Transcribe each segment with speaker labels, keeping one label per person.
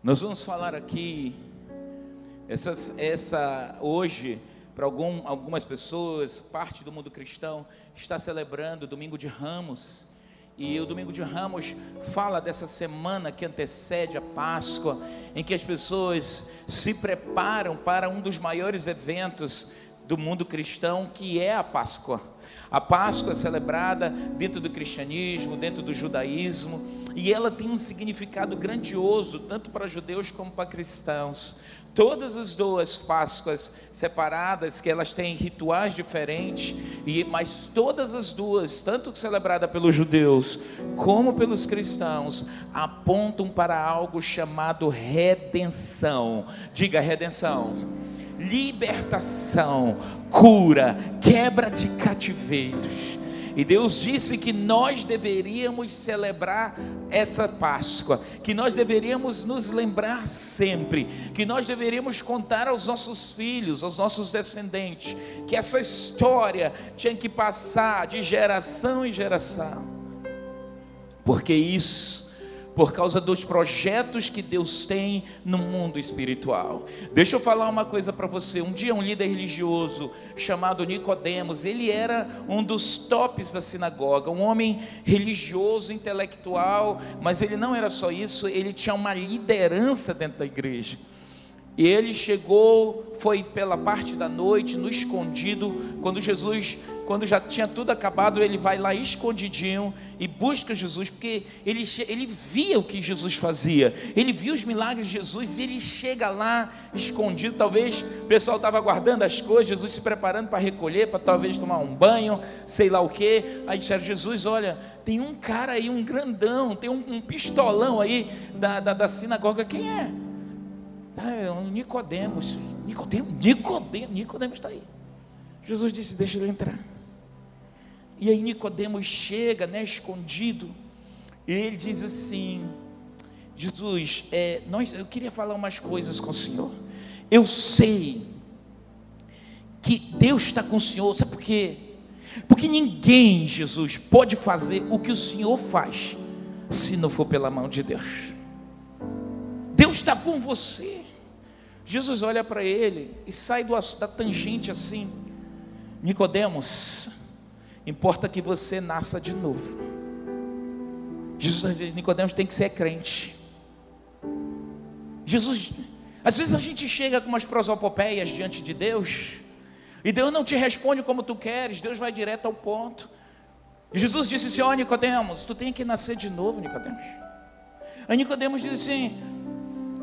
Speaker 1: Nós vamos falar aqui, essas, essa hoje, para algum, algumas pessoas, parte do mundo cristão, está celebrando o Domingo de Ramos. E o Domingo de Ramos fala dessa semana que antecede a Páscoa, em que as pessoas se preparam para um dos maiores eventos do mundo cristão, que é a Páscoa. A Páscoa é celebrada dentro do cristianismo, dentro do judaísmo, e ela tem um significado grandioso, tanto para judeus como para cristãos. Todas as duas Páscoas separadas, que elas têm rituais diferentes, e mas todas as duas, tanto celebrada pelos judeus como pelos cristãos, apontam para algo chamado redenção. Diga redenção libertação, cura, quebra de cativeiros. E Deus disse que nós deveríamos celebrar essa Páscoa, que nós deveríamos nos lembrar sempre, que nós deveríamos contar aos nossos filhos, aos nossos descendentes, que essa história tinha que passar de geração em geração, porque isso por causa dos projetos que Deus tem no mundo espiritual. Deixa eu falar uma coisa para você. Um dia um líder religioso chamado Nicodemos, ele era um dos tops da sinagoga, um homem religioso, intelectual, mas ele não era só isso, ele tinha uma liderança dentro da igreja. E ele chegou, foi pela parte da noite, no escondido, quando Jesus quando já tinha tudo acabado, ele vai lá escondidinho e busca Jesus, porque ele, ele via o que Jesus fazia, ele viu os milagres de Jesus e ele chega lá escondido. Talvez o pessoal estava guardando as coisas, Jesus se preparando para recolher, para talvez tomar um banho, sei lá o que. Aí disseram: Jesus, olha, tem um cara aí, um grandão, tem um, um pistolão aí da, da, da sinagoga, quem é? Ah, é um Nicodemos. Nicodemos, Nicodemos, Nicodemos está aí. Jesus disse: Deixa ele entrar. E aí Nicodemos chega, né, escondido, e ele diz assim: Jesus, é, nós, eu queria falar umas coisas com o Senhor. Eu sei que Deus está com o Senhor, sabe por quê? Porque ninguém, Jesus, pode fazer o que o Senhor faz, se não for pela mão de Deus. Deus está com você. Jesus olha para ele e sai do, da tangente assim. Nicodemos, Importa que você nasça de novo. Jesus diz, Nicodemos tem que ser crente. Jesus, às vezes a gente chega com umas prosopopeias diante de Deus, e Deus não te responde como tu queres, Deus vai direto ao ponto. E Jesus disse assim: Ó oh, Nicodemos, tu tem que nascer de novo, Nicodemos. Aí Nicodemos disse assim: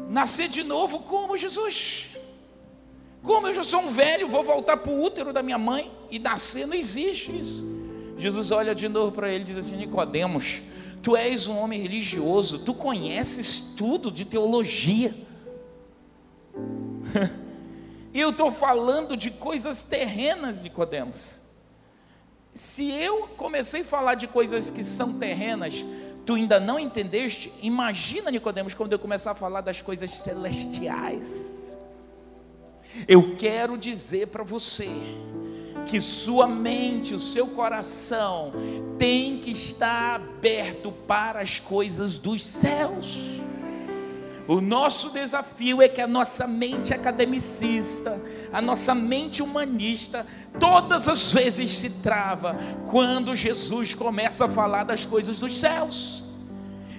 Speaker 1: Nascer de novo como Jesus? Como eu já sou um velho, vou voltar para o útero da minha mãe e nascer? Não existe isso. Jesus olha de novo para ele e diz assim: Nicodemos, tu és um homem religioso, tu conheces tudo de teologia. e eu estou falando de coisas terrenas, Nicodemos. Se eu comecei a falar de coisas que são terrenas, tu ainda não entendeste, imagina, Nicodemos, quando eu começar a falar das coisas celestiais. Eu quero dizer para você, que sua mente, o seu coração tem que estar aberto para as coisas dos céus. O nosso desafio é que a nossa mente academicista, a nossa mente humanista, todas as vezes se trava quando Jesus começa a falar das coisas dos céus.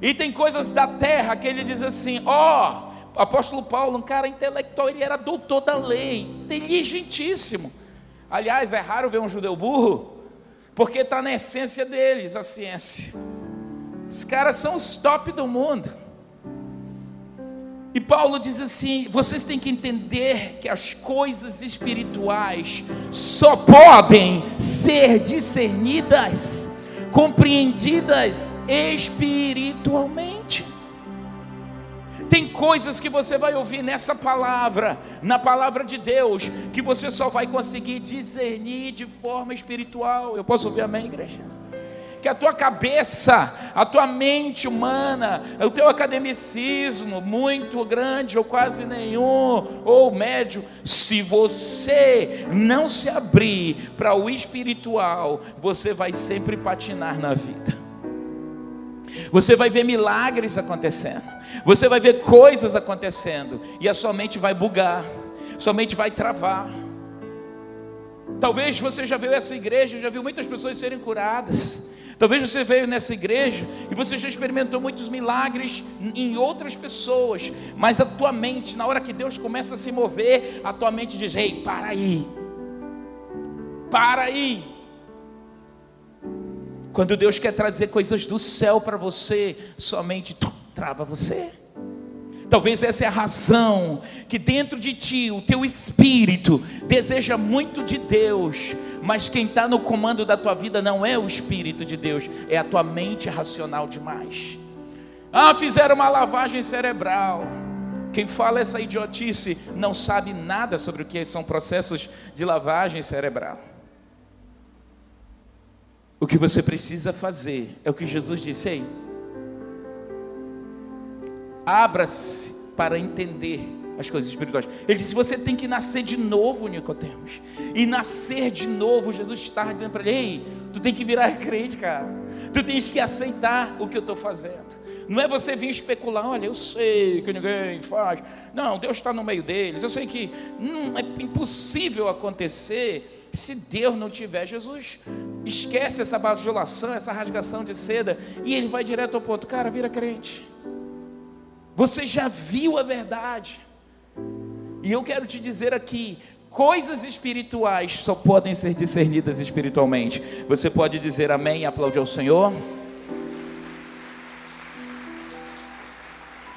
Speaker 1: E tem coisas da terra que ele diz assim: ó, oh, apóstolo Paulo, um cara intelectual, ele era doutor da lei, inteligentíssimo. Aliás, é raro ver um judeu burro, porque está na essência deles a ciência. Os caras são os top do mundo. E Paulo diz assim: vocês têm que entender que as coisas espirituais só podem ser discernidas, compreendidas espiritualmente. Tem coisas que você vai ouvir nessa palavra, na palavra de Deus, que você só vai conseguir discernir de forma espiritual. Eu posso ouvir amém, igreja? Que a tua cabeça, a tua mente humana, o teu academicismo muito grande ou quase nenhum, ou médio, se você não se abrir para o espiritual, você vai sempre patinar na vida. Você vai ver milagres acontecendo. Você vai ver coisas acontecendo. E a sua mente vai bugar. Sua mente vai travar. Talvez você já viu essa igreja, já viu muitas pessoas serem curadas. Talvez você veio nessa igreja e você já experimentou muitos milagres em outras pessoas, mas a tua mente, na hora que Deus começa a se mover, a tua mente diz: Ei, para aí, para aí. Quando Deus quer trazer coisas do céu para você, somente trava você. Talvez essa é a razão que dentro de ti, o teu espírito deseja muito de Deus, mas quem está no comando da tua vida não é o espírito de Deus, é a tua mente racional demais. Ah, fizeram uma lavagem cerebral. Quem fala essa idiotice não sabe nada sobre o que são processos de lavagem cerebral. O que você precisa fazer é o que Jesus disse aí abra-se para entender as coisas espirituais. Ele disse: você tem que nascer de novo, Nicodemos. E nascer de novo, Jesus estava dizendo para ele: Ei, tu tem que virar crente, cara. Tu tens que aceitar o que eu estou fazendo. Não é você vir especular, olha, eu sei que ninguém faz. Não, Deus está no meio deles. Eu sei que não é impossível acontecer se Deus não tiver. Jesus esquece essa bajulação, essa rasgação de seda, e ele vai direto ao ponto. Cara, vira crente. Você já viu a verdade. E eu quero te dizer aqui, coisas espirituais só podem ser discernidas espiritualmente. Você pode dizer amém e aplaudir ao Senhor?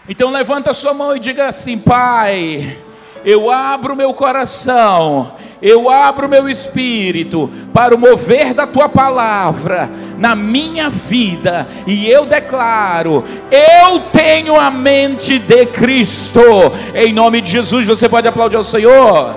Speaker 1: Então levanta sua mão e diga assim: Pai, eu abro meu coração, eu abro meu espírito para o mover da tua palavra na minha vida, e eu declaro: eu tenho a mente de Cristo. Em nome de Jesus, você pode aplaudir ao Senhor.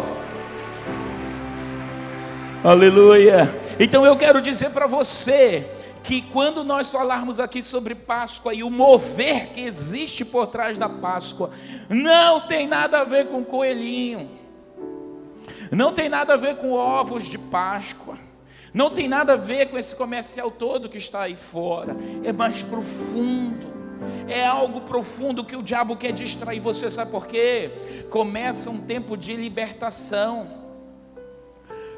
Speaker 1: Aleluia. Então eu quero dizer para você que quando nós falarmos aqui sobre Páscoa e o mover que existe por trás da Páscoa, não tem nada a ver com coelhinho, não tem nada a ver com ovos de Páscoa, não tem nada a ver com esse comercial todo que está aí fora, é mais profundo. É algo profundo que o diabo quer distrair você, sabe por quê? Começa um tempo de libertação.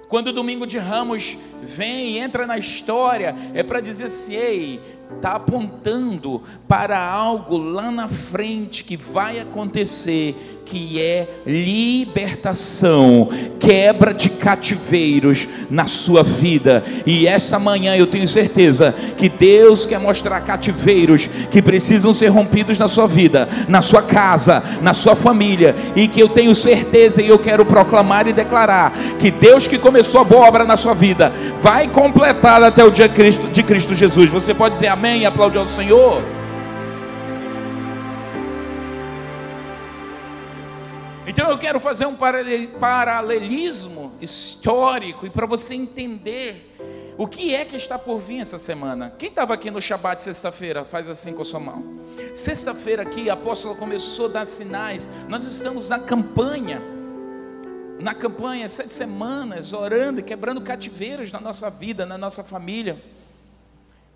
Speaker 1: Quando o domingo de ramos vem e entra na história, é para dizer assim: ei, está apontando para algo lá na frente que vai acontecer, que é libertação, quebra de cativeiros na sua vida. E essa manhã eu tenho certeza que Deus quer mostrar cativeiros que precisam ser rompidos na sua vida, na sua casa, na sua família, e que eu tenho certeza e eu quero proclamar e declarar que Deus que começou a boa obra na sua vida vai completar até o dia de Cristo Jesus. Você pode dizer amém e aplaudir ao Senhor? Então eu quero fazer um paralelismo histórico e para você entender o que é que está por vir essa semana. Quem estava aqui no Shabat sexta-feira? Faz assim com a sua mão. Sexta-feira aqui, a apóstola começou a dar sinais. Nós estamos na campanha. Na campanha, sete semanas, orando e quebrando cativeiros na nossa vida, na nossa família.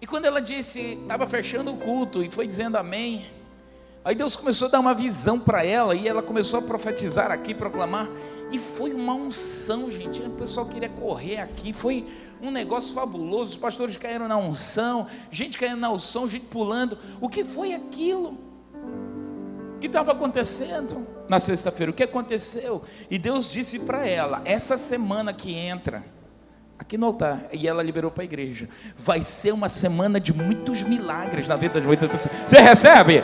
Speaker 1: E quando ela disse, estava fechando o culto e foi dizendo amém, Aí Deus começou a dar uma visão para ela e ela começou a profetizar aqui, proclamar. E foi uma unção, gente. O pessoal queria correr aqui. Foi um negócio fabuloso. Os pastores caíram na unção, gente caindo na unção, gente pulando. O que foi aquilo? O que estava acontecendo na sexta-feira? O que aconteceu? E Deus disse para ela: essa semana que entra, aqui no altar, e ela liberou para a igreja, vai ser uma semana de muitos milagres na vida de muitas pessoas. Você recebe?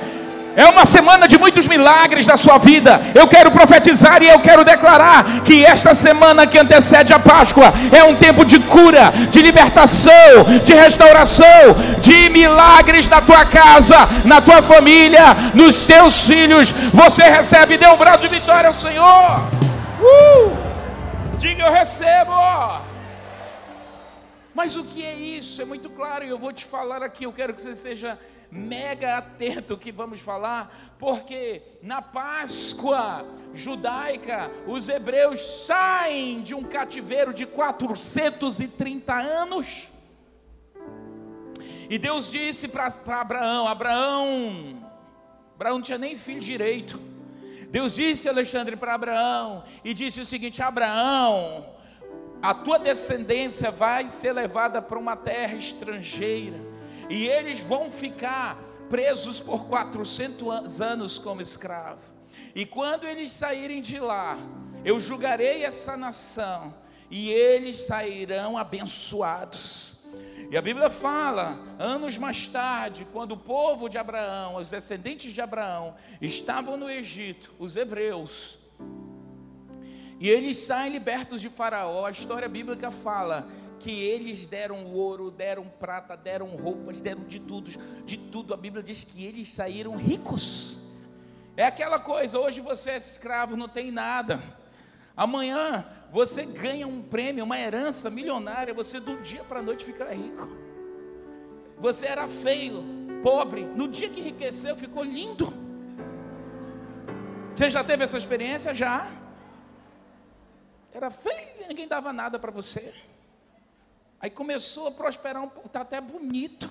Speaker 1: É uma semana de muitos milagres na sua vida. Eu quero profetizar e eu quero declarar que esta semana que antecede a Páscoa é um tempo de cura, de libertação, de restauração, de milagres na tua casa, na tua família, nos teus filhos. Você recebe, dê um brado de vitória ao Senhor. Uh! Diga eu recebo. Mas o que é isso? É muito claro e eu vou te falar aqui. Eu quero que você seja mega atento que vamos falar, porque na Páscoa judaica, os hebreus saem de um cativeiro de 430 anos E Deus disse para Abraão: Abraão, Abraão não tinha nem filho direito. Deus disse, Alexandre, para Abraão, e disse o seguinte: Abraão, a tua descendência vai ser levada para uma terra estrangeira, e eles vão ficar presos por 400 anos como escravo. E quando eles saírem de lá, eu julgarei essa nação, e eles sairão abençoados. E a Bíblia fala, anos mais tarde, quando o povo de Abraão, os descendentes de Abraão, estavam no Egito, os hebreus, e eles saem libertos de Faraó, a história bíblica fala que eles deram ouro, deram prata, deram roupas, deram de tudo, de tudo. A Bíblia diz que eles saíram ricos. É aquela coisa, hoje você é escravo, não tem nada. Amanhã você ganha um prêmio, uma herança milionária, você do dia para a noite fica rico. Você era feio, pobre, no dia que enriqueceu ficou lindo. Você já teve essa experiência? Já. Era feio, ninguém dava nada para você. Aí começou a prosperar um está até bonito.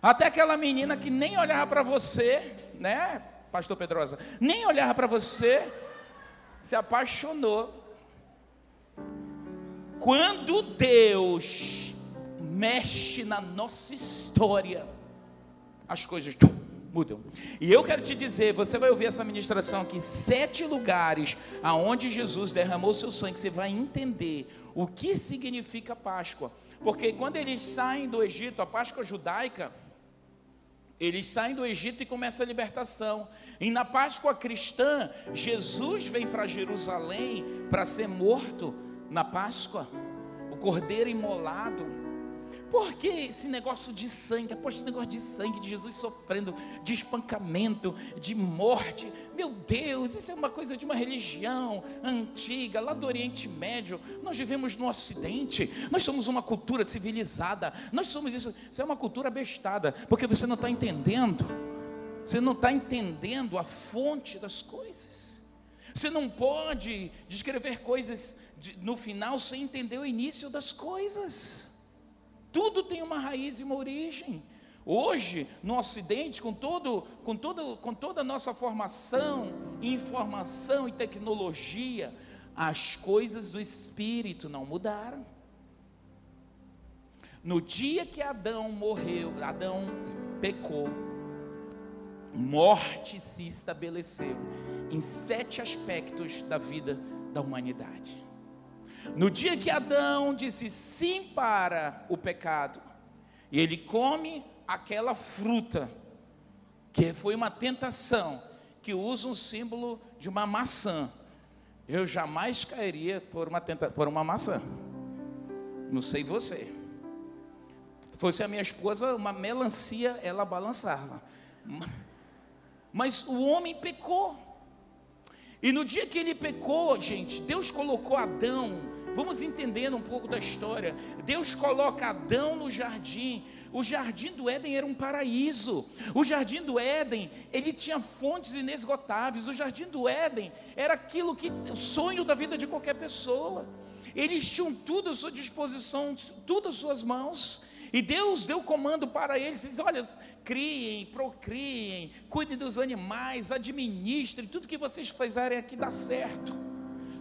Speaker 1: Até aquela menina que nem olhava para você, né, Pastor Pedrosa, nem olhava para você, se apaixonou. Quando Deus mexe na nossa história, as coisas mudam. E eu quero te dizer, você vai ouvir essa ministração aqui, sete lugares aonde Jesus derramou seu sangue, você vai entender o que significa Páscoa. Porque quando eles saem do Egito, a Páscoa judaica, eles saem do Egito e começa a libertação. E na Páscoa cristã, Jesus vem para Jerusalém para ser morto na Páscoa. O cordeiro imolado por que esse negócio de sangue? Após esse negócio de sangue, de Jesus sofrendo de espancamento, de morte. Meu Deus, isso é uma coisa de uma religião antiga, lá do Oriente Médio. Nós vivemos no Ocidente, nós somos uma cultura civilizada, nós somos isso. Isso é uma cultura bestada, porque você não está entendendo. Você não está entendendo a fonte das coisas. Você não pode descrever coisas no final sem entender o início das coisas. Tudo tem uma raiz e uma origem. Hoje, no Ocidente, com, todo, com, todo, com toda a nossa formação, informação e tecnologia, as coisas do Espírito não mudaram. No dia que Adão morreu, Adão pecou, morte se estabeleceu em sete aspectos da vida da humanidade. No dia que Adão disse sim para o pecado, e ele come aquela fruta, que foi uma tentação, que usa um símbolo de uma maçã. Eu jamais cairia por uma, tenta, por uma maçã. Não sei você. Fosse a minha esposa, uma melancia, ela balançava. Mas o homem pecou. E no dia que ele pecou, gente, Deus colocou Adão Vamos entendendo um pouco da história. Deus coloca Adão no jardim. O jardim do Éden era um paraíso. O jardim do Éden, ele tinha fontes inesgotáveis. O jardim do Éden era aquilo que o sonho da vida de qualquer pessoa. Eles tinham tudo à sua disposição, tudo às suas mãos. E Deus deu comando para eles, diz, olha, criem, procriem, cuidem dos animais, administrem, tudo que vocês fizerem aqui dá certo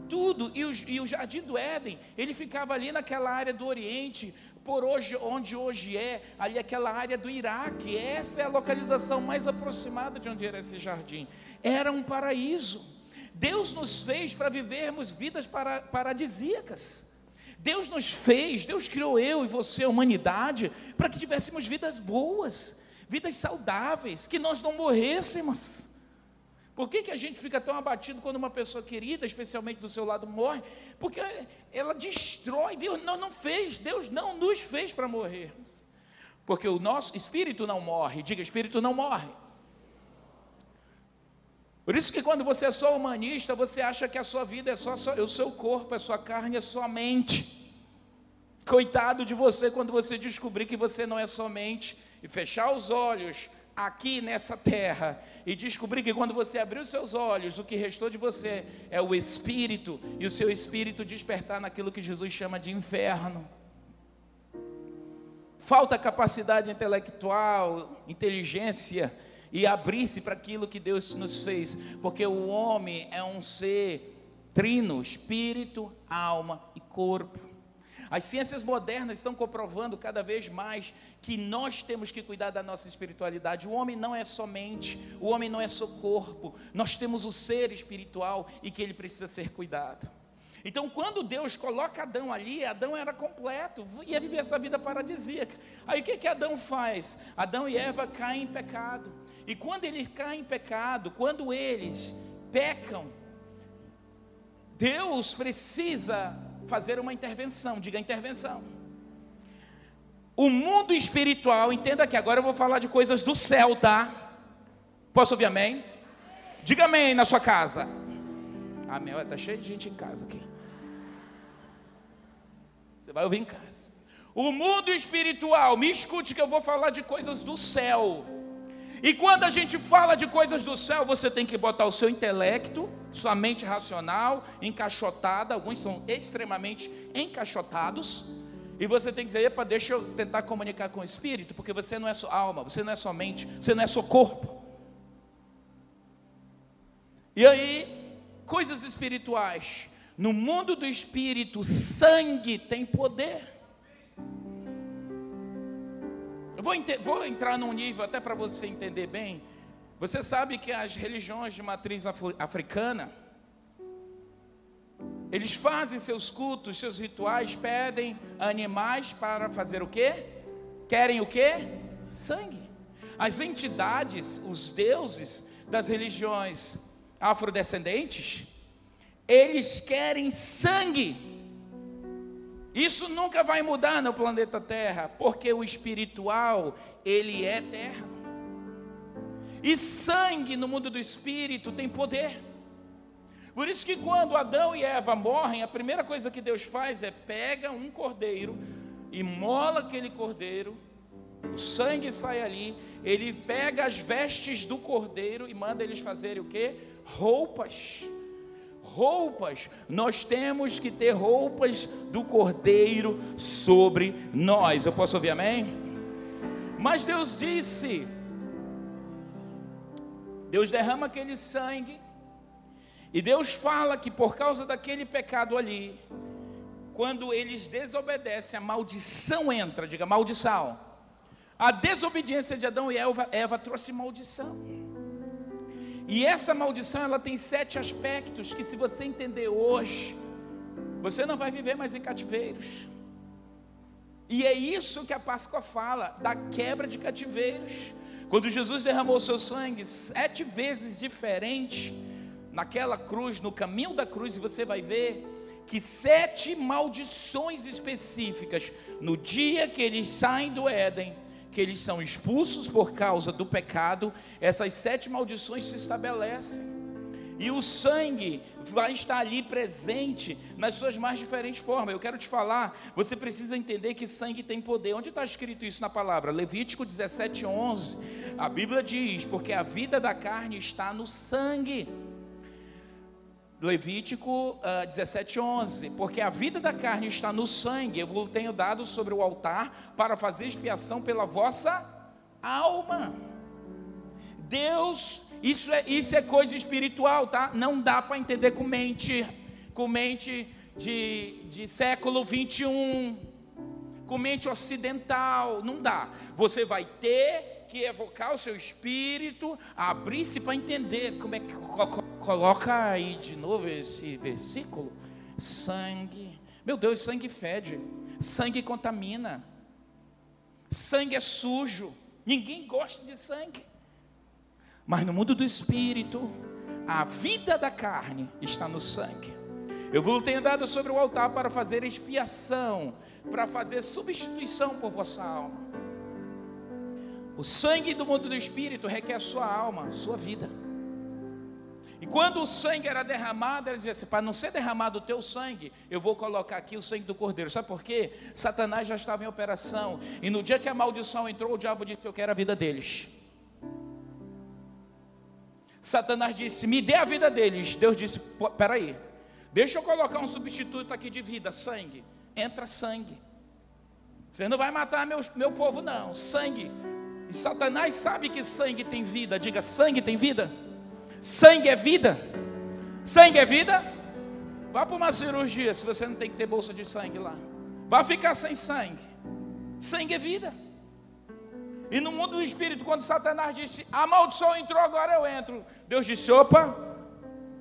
Speaker 1: tudo. E o, e o jardim do Éden, ele ficava ali naquela área do Oriente, por hoje, onde hoje é, ali aquela área do Iraque. Essa é a localização mais aproximada de onde era esse jardim. Era um paraíso. Deus nos fez para vivermos vidas para, paradisíacas. Deus nos fez, Deus criou eu e você, a humanidade, para que tivéssemos vidas boas, vidas saudáveis, que nós não morrêssemos. Por que, que a gente fica tão abatido quando uma pessoa querida, especialmente do seu lado, morre? Porque ela destrói. Deus não, não fez, Deus não nos fez para morrermos. Porque o nosso espírito não morre. Diga, espírito não morre. Por isso que quando você é só humanista, você acha que a sua vida é só, só o seu corpo, a sua carne, é só a mente. Coitado de você quando você descobrir que você não é somente e fechar os olhos, aqui nessa terra e descobrir que quando você abrir os seus olhos, o que restou de você é o espírito e o seu espírito despertar naquilo que Jesus chama de inferno. falta capacidade intelectual, inteligência e abrir-se para aquilo que Deus nos fez, porque o homem é um ser trino, espírito, alma e corpo. As ciências modernas estão comprovando cada vez mais que nós temos que cuidar da nossa espiritualidade. O homem não é só mente, o homem não é só corpo. Nós temos o ser espiritual e que ele precisa ser cuidado. Então, quando Deus coloca Adão ali, Adão era completo, ia viver essa vida paradisíaca. Aí o que, que Adão faz? Adão e Eva caem em pecado. E quando eles caem em pecado, quando eles pecam, Deus precisa fazer uma intervenção, diga intervenção. O mundo espiritual, entenda que agora eu vou falar de coisas do céu, tá? Posso ouvir amém? Diga amém na sua casa. Amém. Está cheio de gente em casa aqui. Você vai ouvir em casa. O mundo espiritual, me escute que eu vou falar de coisas do céu. E quando a gente fala de coisas do céu, você tem que botar o seu intelecto, sua mente racional, encaixotada, alguns são extremamente encaixotados. E você tem que dizer, epa, deixa eu tentar comunicar com o Espírito, porque você não é só alma, você não é só mente, você não é só corpo. E aí, coisas espirituais. No mundo do espírito, sangue tem poder. Eu vou, vou entrar num nível até para você entender bem. Você sabe que as religiões de matriz africana, eles fazem seus cultos, seus rituais, pedem animais para fazer o quê? Querem o quê? Sangue. As entidades, os deuses das religiões afrodescendentes, eles querem sangue. Isso nunca vai mudar no planeta Terra, porque o espiritual, ele é eterno. E sangue no mundo do espírito tem poder. Por isso que quando Adão e Eva morrem, a primeira coisa que Deus faz é pega um cordeiro, mola aquele cordeiro, o sangue sai ali, ele pega as vestes do cordeiro e manda eles fazerem o que? Roupas roupas, nós temos que ter roupas do Cordeiro sobre nós. Eu posso ouvir amém? Mas Deus disse: Deus derrama aquele sangue, e Deus fala que por causa daquele pecado ali, quando eles desobedecem, a maldição entra, diga maldição. A desobediência de Adão e Eva, Eva trouxe maldição. E essa maldição ela tem sete aspectos que se você entender hoje, você não vai viver mais em cativeiros. E é isso que a Páscoa fala, da quebra de cativeiros. Quando Jesus derramou seu sangue sete vezes diferente naquela cruz, no caminho da cruz, você vai ver que sete maldições específicas no dia que eles saem do Éden que eles são expulsos por causa do pecado, essas sete maldições se estabelecem. E o sangue vai estar ali presente nas suas mais diferentes formas. Eu quero te falar, você precisa entender que sangue tem poder. Onde está escrito isso na palavra? Levítico 17, 11. A Bíblia diz: Porque a vida da carne está no sangue. Levítico uh, 17, 11. Porque a vida da carne está no sangue, eu vos tenho dado sobre o altar para fazer expiação pela vossa alma. Deus, isso é, isso é coisa espiritual, tá? Não dá para entender com mente, com mente de, de século 21, com mente ocidental, não dá. Você vai ter que evocar o seu espírito, abrir-se para entender como é que coloca aí de novo esse versículo. Sangue, meu Deus, sangue fede, sangue contamina, sangue é sujo, ninguém gosta de sangue. Mas no mundo do espírito, a vida da carne está no sangue. Eu vos tenho dado sobre o altar para fazer expiação, para fazer substituição por vossa alma. O sangue do mundo do espírito requer sua alma, sua vida. E quando o sangue era derramado, ele dizia assim: para não ser derramado o teu sangue, eu vou colocar aqui o sangue do cordeiro. Sabe por quê? Satanás já estava em operação. E no dia que a maldição entrou, o diabo disse: Eu quero a vida deles. Satanás disse: Me dê a vida deles. Deus disse: Peraí, deixa eu colocar um substituto aqui de vida, sangue. Entra sangue. Você não vai matar meu, meu povo, não. Sangue. E Satanás sabe que sangue tem vida. Diga: sangue tem vida. Sangue é vida. Sangue é vida. Vá para uma cirurgia se você não tem que ter bolsa de sangue lá. Vá ficar sem sangue. Sangue é vida. E no mundo do espírito, quando Satanás disse: A maldição entrou, agora eu entro. Deus disse: opa,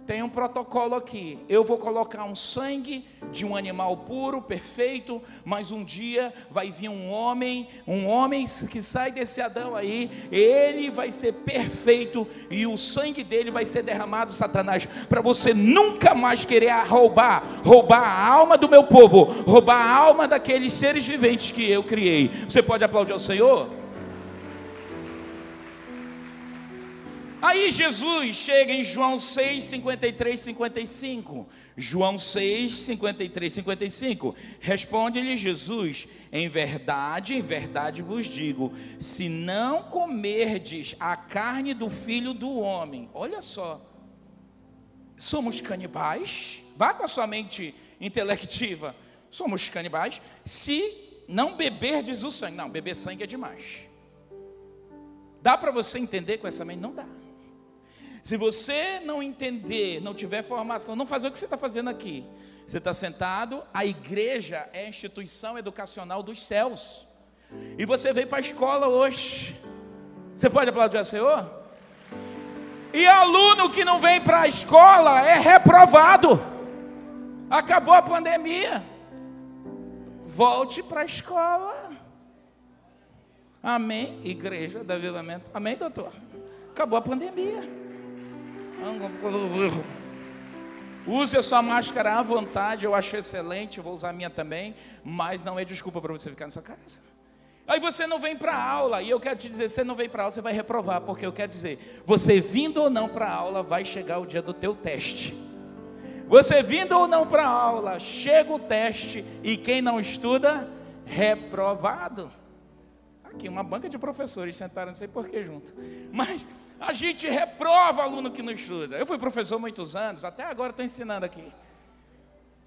Speaker 1: tem um protocolo aqui. Eu vou colocar um sangue de um animal puro, perfeito, mas um dia vai vir um homem, um homem que sai desse Adão aí, ele vai ser perfeito e o sangue dele vai ser derramado, Satanás, para você nunca mais querer roubar, roubar a alma do meu povo, roubar a alma daqueles seres viventes que eu criei. Você pode aplaudir ao Senhor? Aí Jesus chega em João 6, 53, 55. João 6, 53, 55. Responde-lhe Jesus: Em verdade, em verdade vos digo: se não comerdes a carne do filho do homem, olha só, somos canibais? Vá com a sua mente intelectiva. Somos canibais se não beberdes o sangue. Não, beber sangue é demais. Dá para você entender com essa mente? Não dá. Se você não entender, não tiver formação, não fazer o que você está fazendo aqui. Você está sentado, a igreja é a instituição educacional dos céus. E você veio para a escola hoje. Você pode aplaudir ao Senhor? E aluno que não vem para a escola é reprovado. Acabou a pandemia. Volte para a escola. Amém, igreja da Avivamento. Amém, doutor? Acabou a pandemia. Use a sua máscara à vontade, eu acho excelente, vou usar a minha também, mas não é desculpa para você ficar na sua casa. Aí você não vem para aula, e eu quero te dizer, você não vem para aula, você vai reprovar, porque eu quero dizer, você vindo ou não para aula, vai chegar o dia do teu teste. Você vindo ou não para aula, chega o teste, e quem não estuda, reprovado. Aqui, uma banca de professores sentaram, não sei porquê junto. Mas a gente reprova aluno que não estuda. Eu fui professor muitos anos, até agora estou ensinando aqui.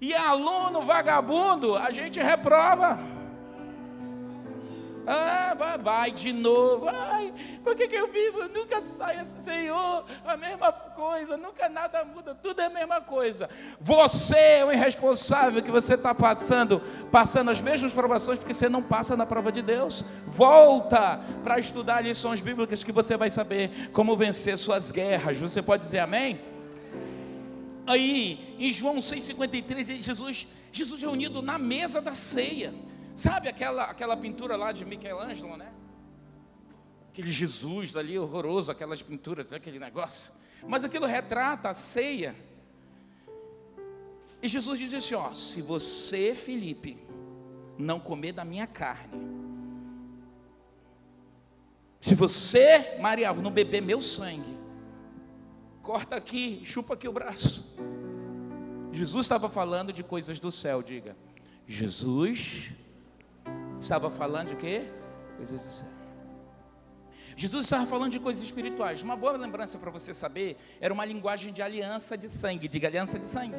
Speaker 1: E aluno vagabundo, a gente reprova. Ah, vai, vai de novo. Ai, por que, que eu vivo? Nunca sai, Senhor, a mesma coisa, nunca nada muda, tudo é a mesma coisa. Você é o irresponsável que você está passando, passando as mesmas provações, porque você não passa na prova de Deus. Volta para estudar lições bíblicas que você vai saber como vencer suas guerras. Você pode dizer amém? Aí, em João 6,53, Jesus, Jesus reunido na mesa da ceia. Sabe aquela, aquela pintura lá de Michelangelo, né? Aquele Jesus ali horroroso, aquelas pinturas, aquele negócio. Mas aquilo retrata a ceia. E Jesus diz assim: ó, se você, Felipe, não comer da minha carne, se você, Maria, não beber meu sangue, corta aqui, chupa aqui o braço. Jesus estava falando de coisas do céu, diga. Jesus Estava falando de quê? Coisas do céu. Jesus estava falando de coisas espirituais. Uma boa lembrança para você saber era uma linguagem de aliança de sangue, diga aliança de sangue.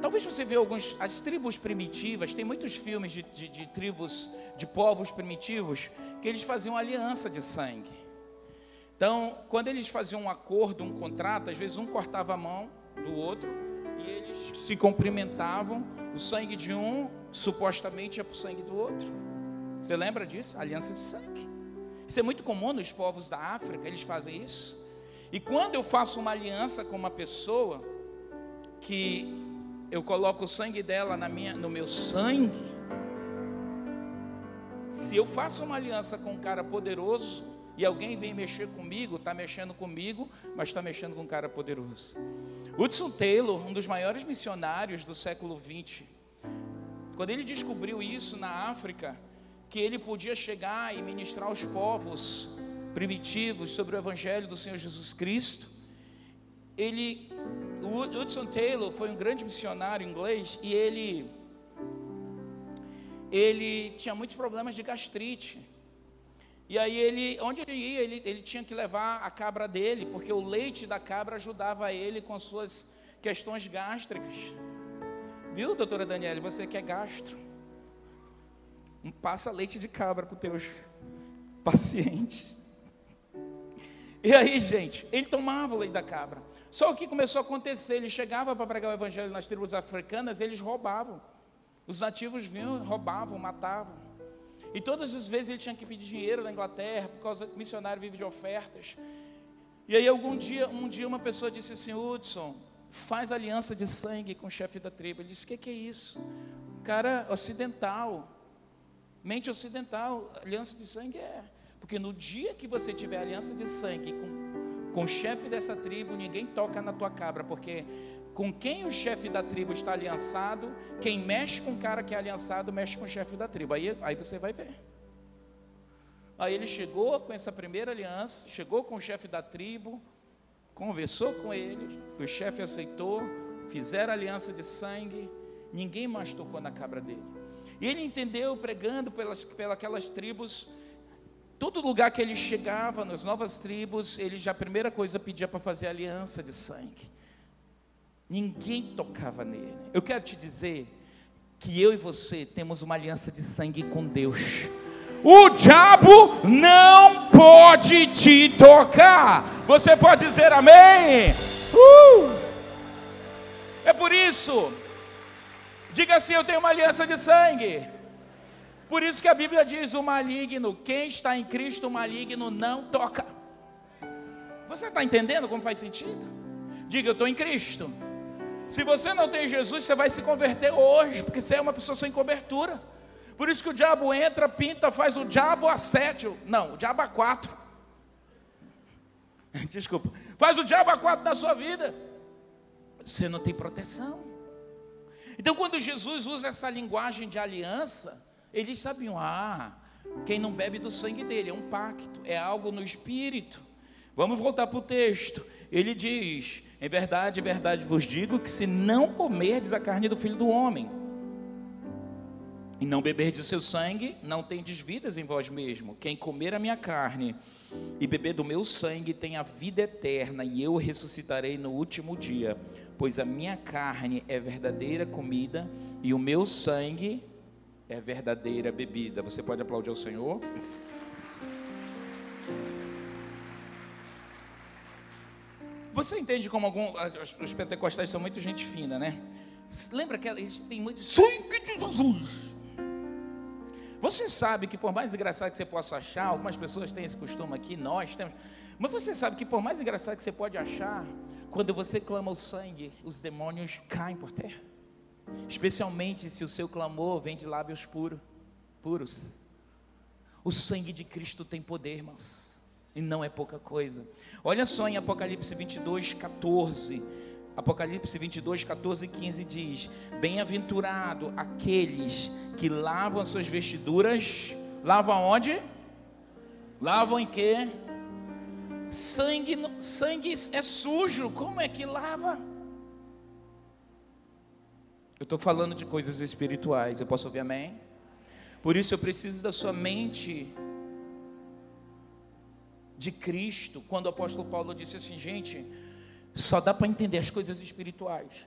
Speaker 1: Talvez você veja alguns, as tribos primitivas, tem muitos filmes de, de, de tribos, de povos primitivos, que eles faziam aliança de sangue. Então, quando eles faziam um acordo, um contrato, às vezes um cortava a mão do outro eles se cumprimentavam, o sangue de um supostamente é para o sangue do outro. Você lembra disso? Aliança de sangue. Isso é muito comum nos povos da África, eles fazem isso. E quando eu faço uma aliança com uma pessoa, que eu coloco o sangue dela na minha, no meu sangue, se eu faço uma aliança com um cara poderoso, e alguém vem mexer comigo, está mexendo comigo, mas está mexendo com um cara poderoso. Hudson Taylor, um dos maiores missionários do século XX, quando ele descobriu isso na África, que ele podia chegar e ministrar aos povos primitivos sobre o Evangelho do Senhor Jesus Cristo, ele, Hudson Taylor foi um grande missionário inglês e ele, ele tinha muitos problemas de gastrite. E aí ele, onde ele ia, ele, ele tinha que levar a cabra dele, porque o leite da cabra ajudava ele com suas questões gástricas. Viu, doutora Daniela? Você que é gastro. passa leite de cabra para os teus pacientes. E aí, gente, ele tomava o leite da cabra. Só o que começou a acontecer, ele chegava para pregar o evangelho nas tribos africanas, eles roubavam. Os nativos vinham, roubavam, matavam. E todas as vezes ele tinha que pedir dinheiro na Inglaterra, por causa que missionário vive de ofertas. E aí algum dia, um dia uma pessoa disse assim, Hudson, faz aliança de sangue com o chefe da tribo. Ele disse, o que, que é isso? Cara ocidental, mente ocidental, aliança de sangue é. Porque no dia que você tiver aliança de sangue com, com o chefe dessa tribo, ninguém toca na tua cabra, porque com quem o chefe da tribo está aliançado, quem mexe com o cara que é aliançado, mexe com o chefe da tribo. Aí, aí você vai ver. Aí ele chegou com essa primeira aliança, chegou com o chefe da tribo, conversou com eles, o chefe aceitou, fizeram aliança de sangue, ninguém mais tocou na cabra dele. E ele entendeu, pregando pelas, pelas tribos, todo lugar que ele chegava, nas novas tribos, ele já a primeira coisa pedia para fazer aliança de sangue. Ninguém tocava nele. Eu quero te dizer que eu e você temos uma aliança de sangue com Deus. O diabo não pode te tocar. Você pode dizer amém? Uh! É por isso, diga assim: eu tenho uma aliança de sangue. Por isso que a Bíblia diz: o maligno, quem está em Cristo, o maligno não toca. Você está entendendo como faz sentido? Diga, eu estou em Cristo. Se você não tem Jesus, você vai se converter hoje, porque você é uma pessoa sem cobertura. Por isso que o diabo entra, pinta, faz o diabo a sete, não, o diabo a quatro. Desculpa, faz o diabo a quatro da sua vida. Você não tem proteção. Então, quando Jesus usa essa linguagem de aliança, eles sabiam, ah, quem não bebe do sangue dele é um pacto, é algo no espírito. Vamos voltar para o texto. Ele diz: em verdade, em verdade vos digo que se não comerdes a carne do filho do homem e não beberdes o seu sangue, não tendes vidas em vós mesmo. Quem comer a minha carne e beber do meu sangue tem a vida eterna, e eu ressuscitarei no último dia. Pois a minha carne é verdadeira comida e o meu sangue é verdadeira bebida. Você pode aplaudir ao Senhor? Você entende como algum, os pentecostais são muito gente fina, né? Lembra que eles têm muito sangue de Jesus. Você sabe que por mais engraçado que você possa achar, algumas pessoas têm esse costume aqui, nós temos. Mas você sabe que por mais engraçado que você pode achar, quando você clama o sangue, os demônios caem por terra. Especialmente se o seu clamor vem de lábios puros, puros. O sangue de Cristo tem poder, irmãos. E não é pouca coisa. Olha só em Apocalipse 22, 14. Apocalipse 22, 14 e 15 diz: Bem-aventurado aqueles que lavam as suas vestiduras. Lavam onde? Lavam em quê? Sangue, sangue é sujo. Como é que lava? Eu estou falando de coisas espirituais. Eu posso ouvir amém? Por isso eu preciso da sua mente de Cristo, quando o apóstolo Paulo disse assim, gente, só dá para entender as coisas espirituais.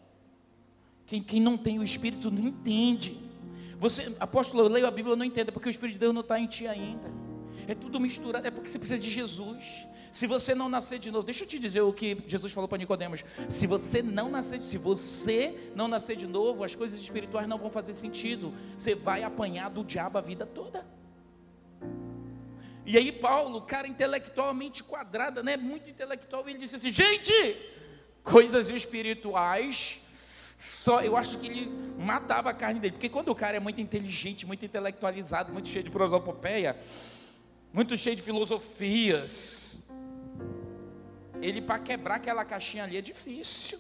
Speaker 1: Quem, quem não tem o Espírito não entende. Você, apóstolo, eu leio a Bíblia, eu não entendo, porque o Espírito de Deus não está em ti ainda. É tudo misturado, é porque você precisa de Jesus. Se você não nascer de novo, deixa eu te dizer o que Jesus falou para Nicodemos. Se você não nascer, se você não nascer de novo, as coisas espirituais não vão fazer sentido. Você vai apanhar do diabo a vida toda. E aí Paulo, cara intelectualmente quadrada, né, muito intelectual, ele disse assim: "Gente, coisas espirituais só eu acho que ele matava a carne dele, porque quando o cara é muito inteligente, muito intelectualizado, muito cheio de prosopopeia, muito cheio de filosofias, ele para quebrar aquela caixinha ali é difícil.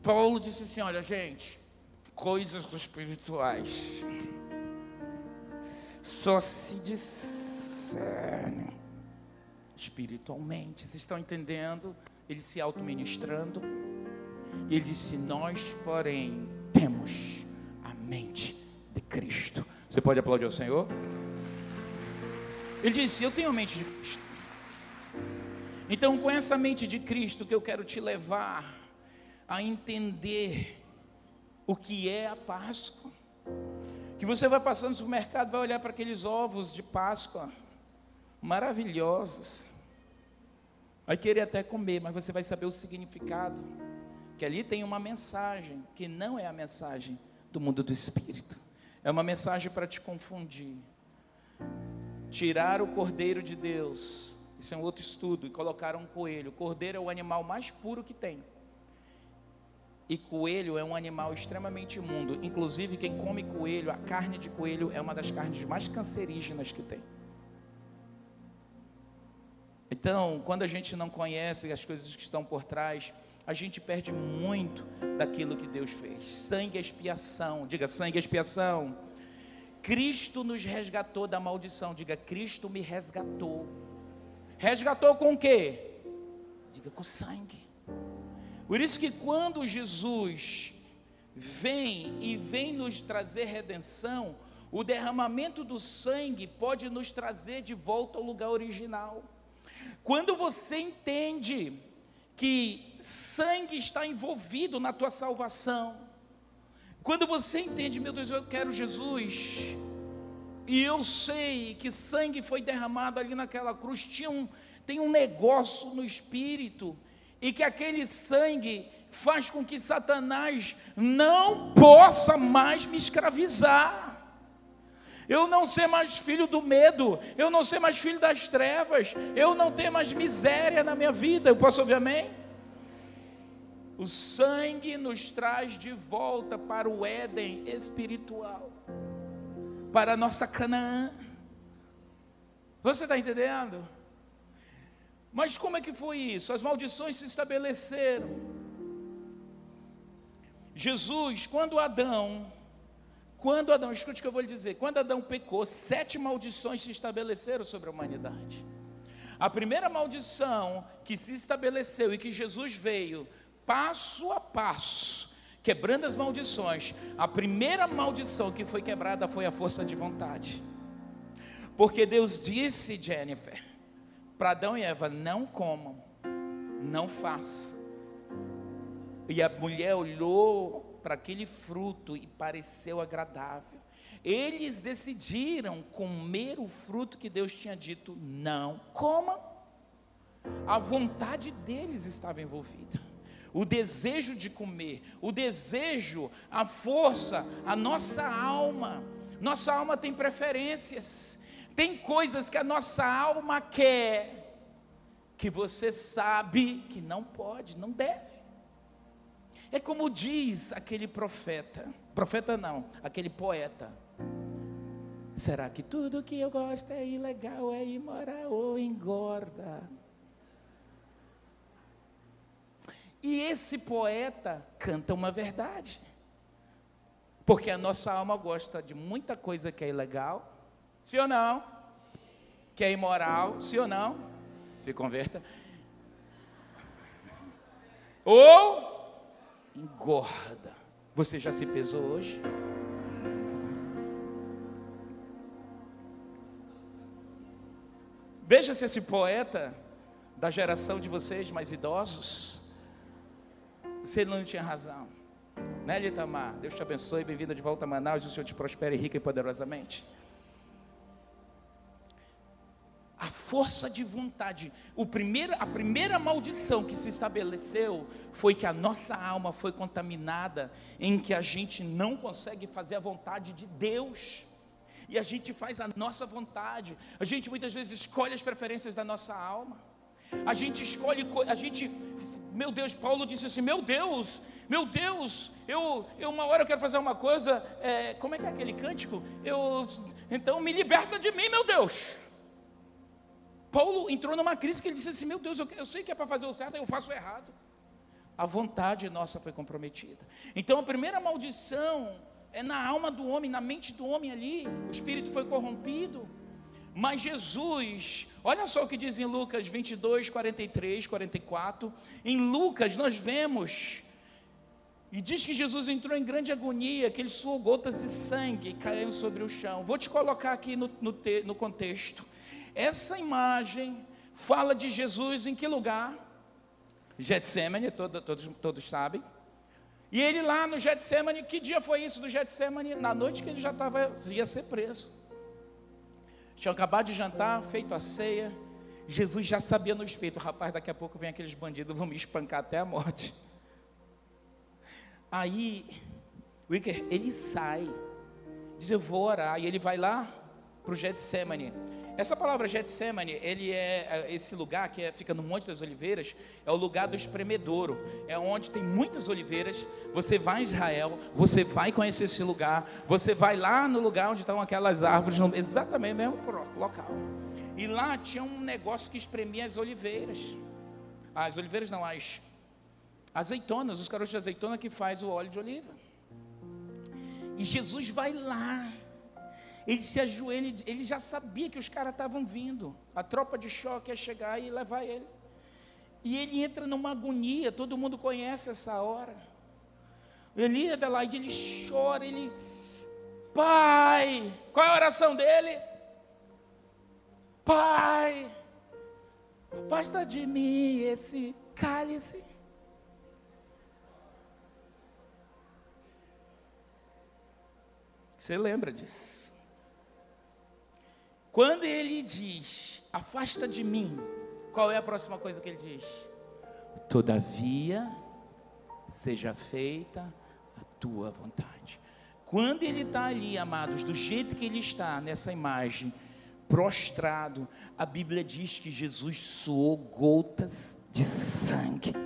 Speaker 1: Paulo disse assim: olha, gente, coisas espirituais só se discerne espiritualmente. Vocês estão entendendo? Ele se auto-ministrando. E ele disse: Nós, porém, temos a mente de Cristo. Você pode aplaudir ao Senhor? Ele disse: Eu tenho a mente de Cristo. Então, com essa mente de Cristo, que eu quero te levar a entender o que é a Páscoa Que você vai passando no supermercado, vai olhar para aqueles ovos de Páscoa, maravilhosos. Vai querer até comer, mas você vai saber o significado. Que ali tem uma mensagem, que não é a mensagem do mundo do espírito. É uma mensagem para te confundir. Tirar o cordeiro de Deus, isso é um outro estudo, e colocar um coelho. O cordeiro é o animal mais puro que tem. E coelho é um animal extremamente imundo. Inclusive, quem come coelho, a carne de coelho é uma das carnes mais cancerígenas que tem. Então, quando a gente não conhece as coisas que estão por trás, a gente perde muito daquilo que Deus fez. Sangue é expiação. Diga sangue é expiação. Cristo nos resgatou da maldição. Diga Cristo me resgatou. Resgatou com o quê? Diga com sangue. Por isso que quando Jesus vem e vem nos trazer redenção, o derramamento do sangue pode nos trazer de volta ao lugar original. Quando você entende que sangue está envolvido na tua salvação, quando você entende, meu Deus, eu quero Jesus, e eu sei que sangue foi derramado ali naquela cruz, tinha um, tem um negócio no espírito, e que aquele sangue faz com que Satanás não possa mais me escravizar. Eu não ser mais filho do medo, eu não ser mais filho das trevas, eu não ter mais miséria na minha vida. Eu posso ouvir amém? O sangue nos traz de volta para o Éden espiritual, para a nossa Canaã. Você está entendendo? Mas como é que foi isso? As maldições se estabeleceram. Jesus, quando Adão, quando Adão, escute o que eu vou lhe dizer, quando Adão pecou, sete maldições se estabeleceram sobre a humanidade. A primeira maldição que se estabeleceu e que Jesus veio passo a passo, quebrando as maldições, a primeira maldição que foi quebrada foi a força de vontade. Porque Deus disse, Jennifer, para Adão e Eva: não comam, não façam. E a mulher olhou para aquele fruto e pareceu agradável. Eles decidiram comer o fruto que Deus tinha dito: não comam. A vontade deles estava envolvida o desejo de comer, o desejo, a força, a nossa alma. Nossa alma tem preferências, tem coisas que a nossa alma quer, que você sabe que não pode, não deve. É como diz aquele profeta, profeta não, aquele poeta. Será que tudo que eu gosto é ilegal, é imoral ou engorda? E esse poeta canta uma verdade. Porque a nossa alma gosta de muita coisa que é ilegal, sim ou não? Que é imoral, sim ou não? Se converta. Ou engorda. Você já se pesou hoje? Veja se esse poeta da geração de vocês mais idosos se ele não tinha razão. Né, Litamar? Deus te abençoe, bem-vinda de volta a Manaus, e o Senhor te prospere rica e poderosamente. A força de vontade, o primeiro, a primeira maldição que se estabeleceu foi que a nossa alma foi contaminada, em que a gente não consegue fazer a vontade de Deus e a gente faz a nossa vontade. A gente muitas vezes escolhe as preferências da nossa alma. A gente escolhe, a gente meu Deus, Paulo disse assim: Meu Deus, meu Deus, eu, eu uma hora eu quero fazer uma coisa, é, como é que é aquele cântico? Eu, então me liberta de mim, meu Deus. Paulo entrou numa crise que ele disse assim: Meu Deus, eu, eu sei que é para fazer o certo, eu faço o errado. A vontade nossa foi comprometida. Então a primeira maldição é na alma do homem, na mente do homem ali. O espírito foi corrompido. Mas Jesus, olha só o que diz em Lucas 22, 43, 44. Em Lucas nós vemos, e diz que Jesus entrou em grande agonia, que ele suou gotas de sangue caindo sobre o chão. Vou te colocar aqui no, no, te, no contexto. Essa imagem fala de Jesus em que lugar? Getsemane, todo, todos, todos sabem. E ele lá no Getsemane, que dia foi isso do Getsemane? Na noite que ele já tava, ia ser preso. Tinha acabado de jantar, feito a ceia. Jesus já sabia no espírito, rapaz, daqui a pouco vem aqueles bandidos, vão me espancar até a morte. Aí, Wicker, ele sai, diz, eu vou orar, e ele vai lá para o Getsemane. Essa palavra Getsemane, ele é, é esse lugar que é, fica no Monte das Oliveiras, é o lugar do espremedouro, é onde tem muitas oliveiras. Você vai em Israel, você vai conhecer esse lugar, você vai lá no lugar onde estão aquelas árvores, exatamente no mesmo local. E lá tinha um negócio que espremia as oliveiras. As oliveiras não, as azeitonas, os caroços de azeitona que faz o óleo de oliva. E Jesus vai lá ele se ajoelha, ele já sabia que os caras estavam vindo. A tropa de choque ia chegar e levar ele. E ele entra numa agonia, todo mundo conhece essa hora. Eli Adelaide, ele chora, ele. Pai! Qual é a oração dele? Pai! Afasta de mim esse cálice. Você lembra disso? Quando ele diz, afasta de mim, qual é a próxima coisa que ele diz? Todavia, seja feita a tua vontade. Quando ele está ali, amados, do jeito que ele está nessa imagem, prostrado, a Bíblia diz que Jesus suou gotas de sangue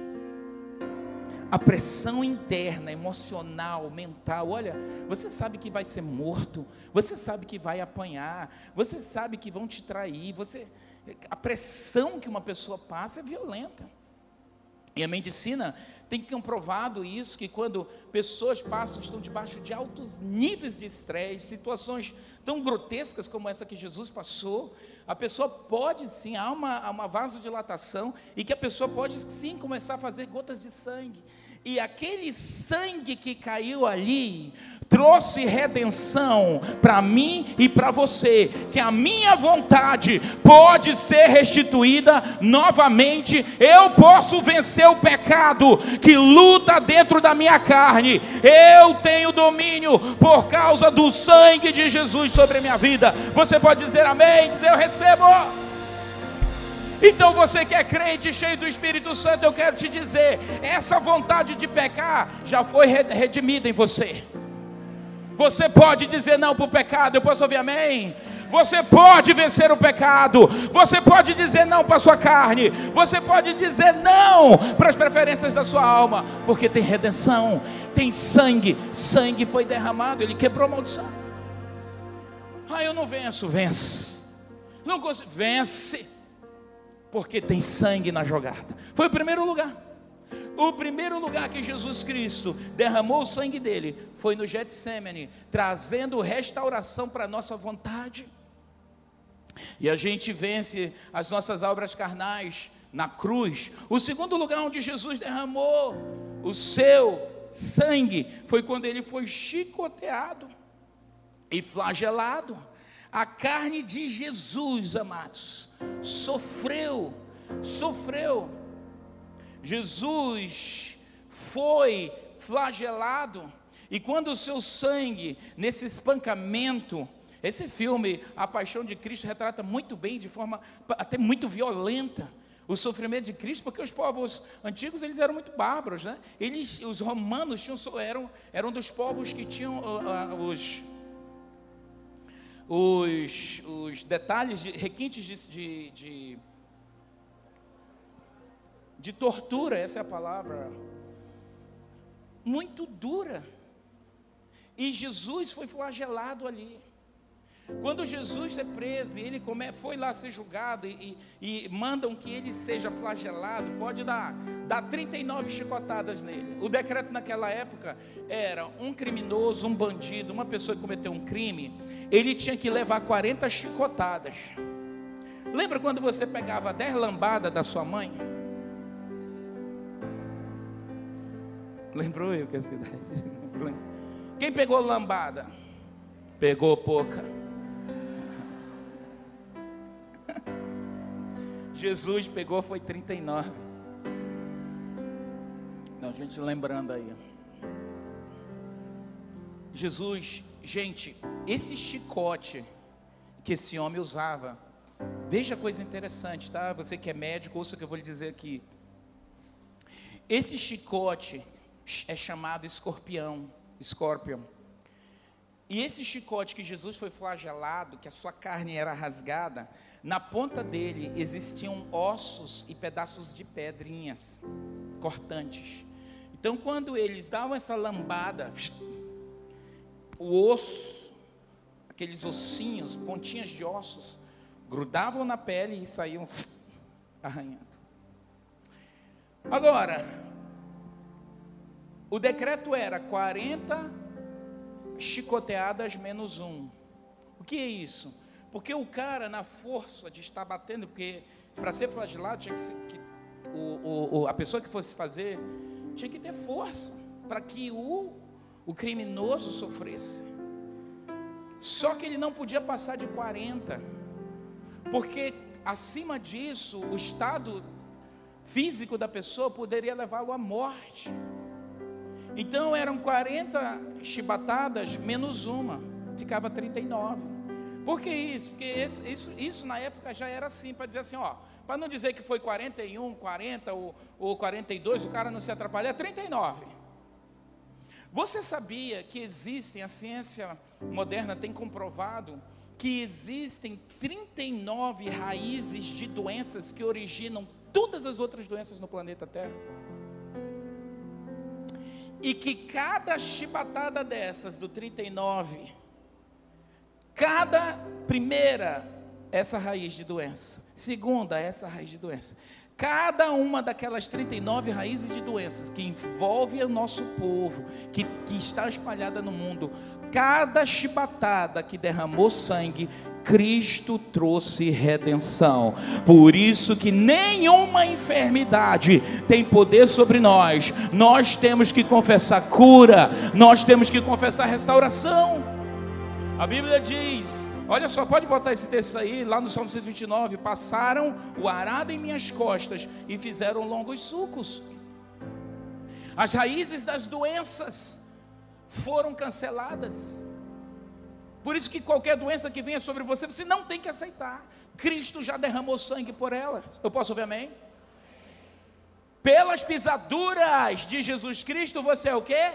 Speaker 1: a pressão interna, emocional, mental. Olha, você sabe que vai ser morto, você sabe que vai apanhar, você sabe que vão te trair, você a pressão que uma pessoa passa é violenta. E a medicina tem comprovado isso, que quando pessoas passam, estão debaixo de altos níveis de estresse, situações tão grotescas como essa que Jesus passou, a pessoa pode sim, há uma, uma vasodilatação, e que a pessoa pode sim começar a fazer gotas de sangue. E aquele sangue que caiu ali trouxe redenção para mim e para você, que a minha vontade pode ser restituída novamente. Eu posso vencer o pecado que luta dentro da minha carne. Eu tenho domínio por causa do sangue de Jesus sobre a minha vida. Você pode dizer amém, dizer eu recebo. Então você que é crente, cheio do Espírito Santo, eu quero te dizer: essa vontade de pecar já foi redimida em você. Você pode dizer não para o pecado, eu posso ouvir amém? Você pode vencer o pecado, você pode dizer não para a sua carne, você pode dizer não para as preferências da sua alma, porque tem redenção, tem sangue, sangue foi derramado, ele quebrou a maldição. Ah, eu não venço, vence, não consigo, vence porque tem sangue na jogada. Foi o primeiro lugar. O primeiro lugar que Jesus Cristo derramou o sangue dele foi no Getsemane, trazendo restauração para a nossa vontade. E a gente vence as nossas obras carnais na cruz. O segundo lugar onde Jesus derramou o seu sangue foi quando ele foi chicoteado e flagelado. A carne de Jesus, amados, sofreu, sofreu. Jesus foi flagelado, e quando o seu sangue, nesse espancamento, esse filme, A Paixão de Cristo, retrata muito bem, de forma até muito violenta, o sofrimento de Cristo, porque os povos antigos eles eram muito bárbaros, né? Eles, os romanos tinham, eram, eram dos povos que tinham uh, uh, os os, os detalhes, de, requintes de, de, de, de tortura, essa é a palavra, muito dura. E Jesus foi flagelado ali. Quando Jesus é preso e ele foi lá ser julgado e, e, e, mandam que ele seja flagelado, pode dar, dar 39 chicotadas nele. O decreto naquela época era um criminoso, um bandido, uma pessoa que cometeu um crime, ele tinha que levar 40 chicotadas. Lembra quando você pegava 10 lambadas da sua mãe? Lembrou eu que a cidade? Quem pegou lambada? Pegou pouca. Jesus pegou foi 39. Não, gente lembrando aí. Jesus, gente, esse chicote que esse homem usava, veja a coisa interessante, tá? Você que é médico, ouça o que eu vou lhe dizer aqui. Esse chicote é chamado escorpião, escorpião. E esse chicote que Jesus foi flagelado, que a sua carne era rasgada, na ponta dele existiam ossos e pedaços de pedrinhas cortantes. Então, quando eles davam essa lambada, o osso, aqueles ossinhos, pontinhas de ossos, grudavam na pele e saíam arranhando. Agora, o decreto era 40 chicoteadas menos um. O que é isso? Porque o cara, na força de estar batendo, porque para ser flagelado, tinha que, ser, que o, o, a pessoa que fosse fazer tinha que ter força para que o, o criminoso sofresse. Só que ele não podia passar de 40, porque acima disso, o estado físico da pessoa poderia levá-lo à morte. Então eram 40 chibatadas menos uma, ficava 39. Por que isso? Porque esse, isso, isso na época já era assim, para dizer assim, ó, para não dizer que foi 41, 40 ou, ou 42, o cara não se atrapalha, é 39. Você sabia que existem, a ciência moderna tem comprovado que existem 39 raízes de doenças que originam todas as outras doenças no planeta Terra? E que cada chibatada dessas, do 39, cada primeira, essa raiz de doença, segunda, essa raiz de doença, cada uma daquelas 39 raízes de doenças que envolve o nosso povo, que, que está espalhada no mundo, cada chibatada que derramou sangue, Cristo trouxe redenção. Por isso que nenhuma enfermidade tem poder sobre nós. Nós temos que confessar cura, nós temos que confessar restauração. A Bíblia diz: Olha só, pode botar esse texto aí, lá no Salmo 129. Passaram o arado em minhas costas e fizeram longos sucos. As raízes das doenças foram canceladas. Por isso que qualquer doença que venha sobre você, você não tem que aceitar. Cristo já derramou sangue por ela. Eu posso ouvir amém? Pelas pisaduras de Jesus Cristo, você é o quê?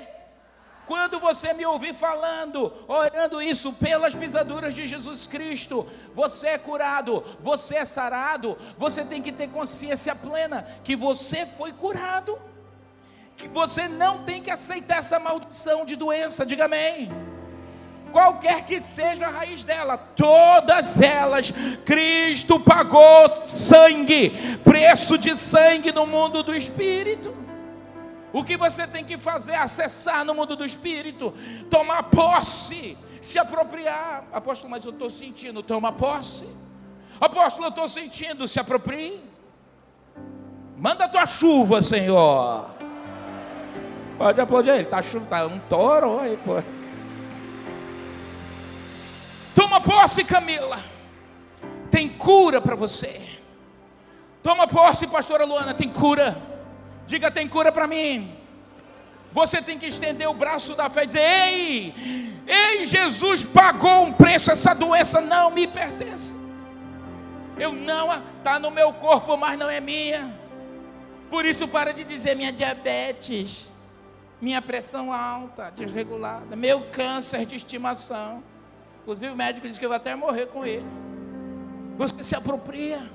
Speaker 1: Quando você me ouvir falando, orando isso pelas pisaduras de Jesus Cristo, você é curado, você é sarado, você tem que ter consciência plena que você foi curado, que você não tem que aceitar essa maldição de doença, diga amém qualquer que seja a raiz dela, todas elas, Cristo pagou sangue, preço de sangue no mundo do espírito. O que você tem que fazer é acessar no mundo do espírito, tomar posse, se apropriar. Apóstolo, mas eu estou sentindo, toma posse. Apóstolo, eu estou sentindo, se aproprie. Manda a tua chuva, Senhor. Pode aplaudir ele, tá chuva, tá um toro aí, pô. Toma posse, Camila. Tem cura para você. Toma posse, pastora Luana, tem cura. Diga, tem cura para mim. Você tem que estender o braço da fé e dizer: Ei, ei, Jesus pagou um preço, essa doença não me pertence. Eu não, está no meu corpo, mas não é minha. Por isso, para de dizer minha diabetes, minha pressão alta, desregulada, meu câncer de estimação. Inclusive o médico disse que eu vou até morrer com ele. Você se apropria.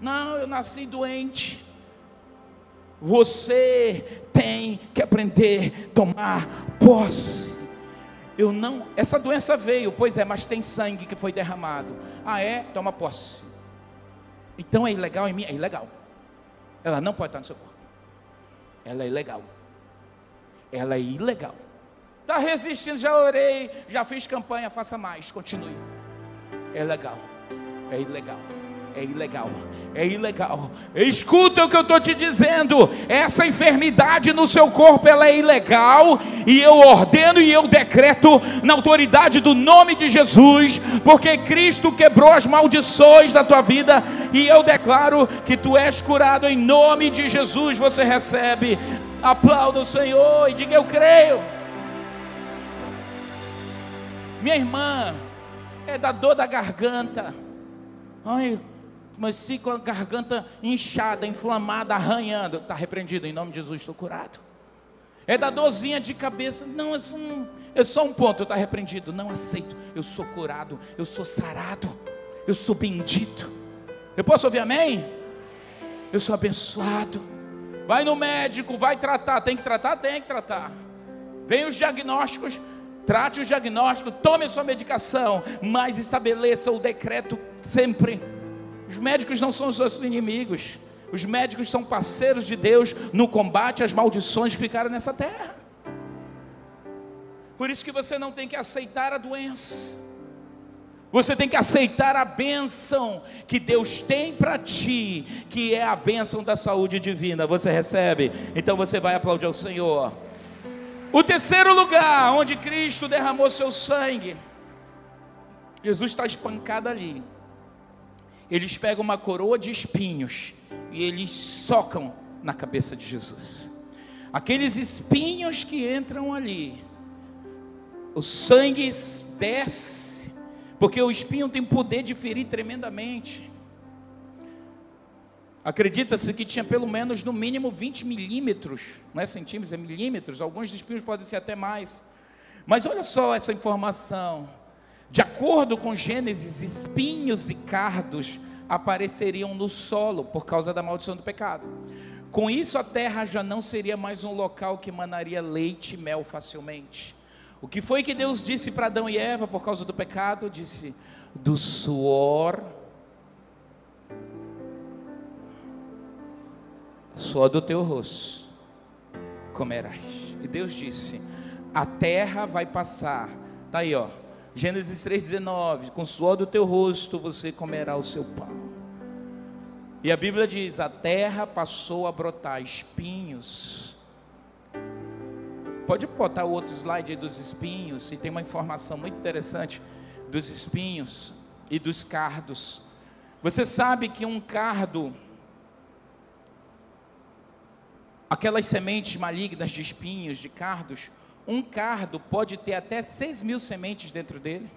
Speaker 1: Não, eu nasci doente. Você tem que aprender a tomar posse. Eu não, essa doença veio, pois é, mas tem sangue que foi derramado. Ah, é? Toma posse. Então é ilegal em mim? É ilegal. Ela não pode estar no seu corpo. Ela é ilegal. Ela é ilegal. Está resistindo, já orei, já fiz campanha, faça mais, continue. É legal, é ilegal. É ilegal, é ilegal. Escuta o que eu estou te dizendo. Essa enfermidade no seu corpo ela é ilegal. E eu ordeno e eu decreto na autoridade do nome de Jesus, porque Cristo quebrou as maldições da tua vida. E eu declaro que tu és curado em nome de Jesus. Você recebe. Aplauda o Senhor e diga: Eu creio. Minha irmã, é da dor da garganta. Ai, mas com a garganta inchada, inflamada, arranhando. Está repreendido, em nome de Jesus, estou curado. É da dorzinha de cabeça. Não, é só um, é só um ponto, está repreendido. Não aceito. Eu sou curado, eu sou sarado, eu sou bendito. Eu posso ouvir amém? Eu sou abençoado. Vai no médico, vai tratar. Tem que tratar? Tem que tratar. Vem os diagnósticos, trate o diagnóstico, tome a sua medicação, mas estabeleça o decreto sempre. Os médicos não são os nossos inimigos. Os médicos são parceiros de Deus no combate às maldições que ficaram nessa terra. Por isso que você não tem que aceitar a doença. Você tem que aceitar a bênção que Deus tem para ti, que é a bênção da saúde divina. Você recebe? Então você vai aplaudir ao Senhor. O terceiro lugar onde Cristo derramou seu sangue, Jesus está espancado ali. Eles pegam uma coroa de espinhos e eles socam na cabeça de Jesus. Aqueles espinhos que entram ali, o sangue desce, porque o espinho tem poder de ferir tremendamente. Acredita-se que tinha pelo menos no mínimo 20 milímetros, não é centímetros, é milímetros, alguns espinhos podem ser até mais. Mas olha só essa informação. De acordo com Gênesis, espinhos e cardos apareceriam no solo por causa da maldição do pecado. Com isso, a terra já não seria mais um local que emanaria leite e mel facilmente. O que foi que Deus disse para Adão e Eva por causa do pecado? Disse: do suor só do teu rosto comerás. E Deus disse: a terra vai passar. Tá aí, ó. Gênesis 3:19, com suor do teu rosto você comerá o seu pão. E a Bíblia diz: a terra passou a brotar espinhos. Pode botar o outro slide aí dos espinhos, e tem uma informação muito interessante dos espinhos e dos cardos. Você sabe que um cardo aquelas sementes malignas de espinhos, de cardos, um cardo pode ter até 6 mil sementes dentro dele.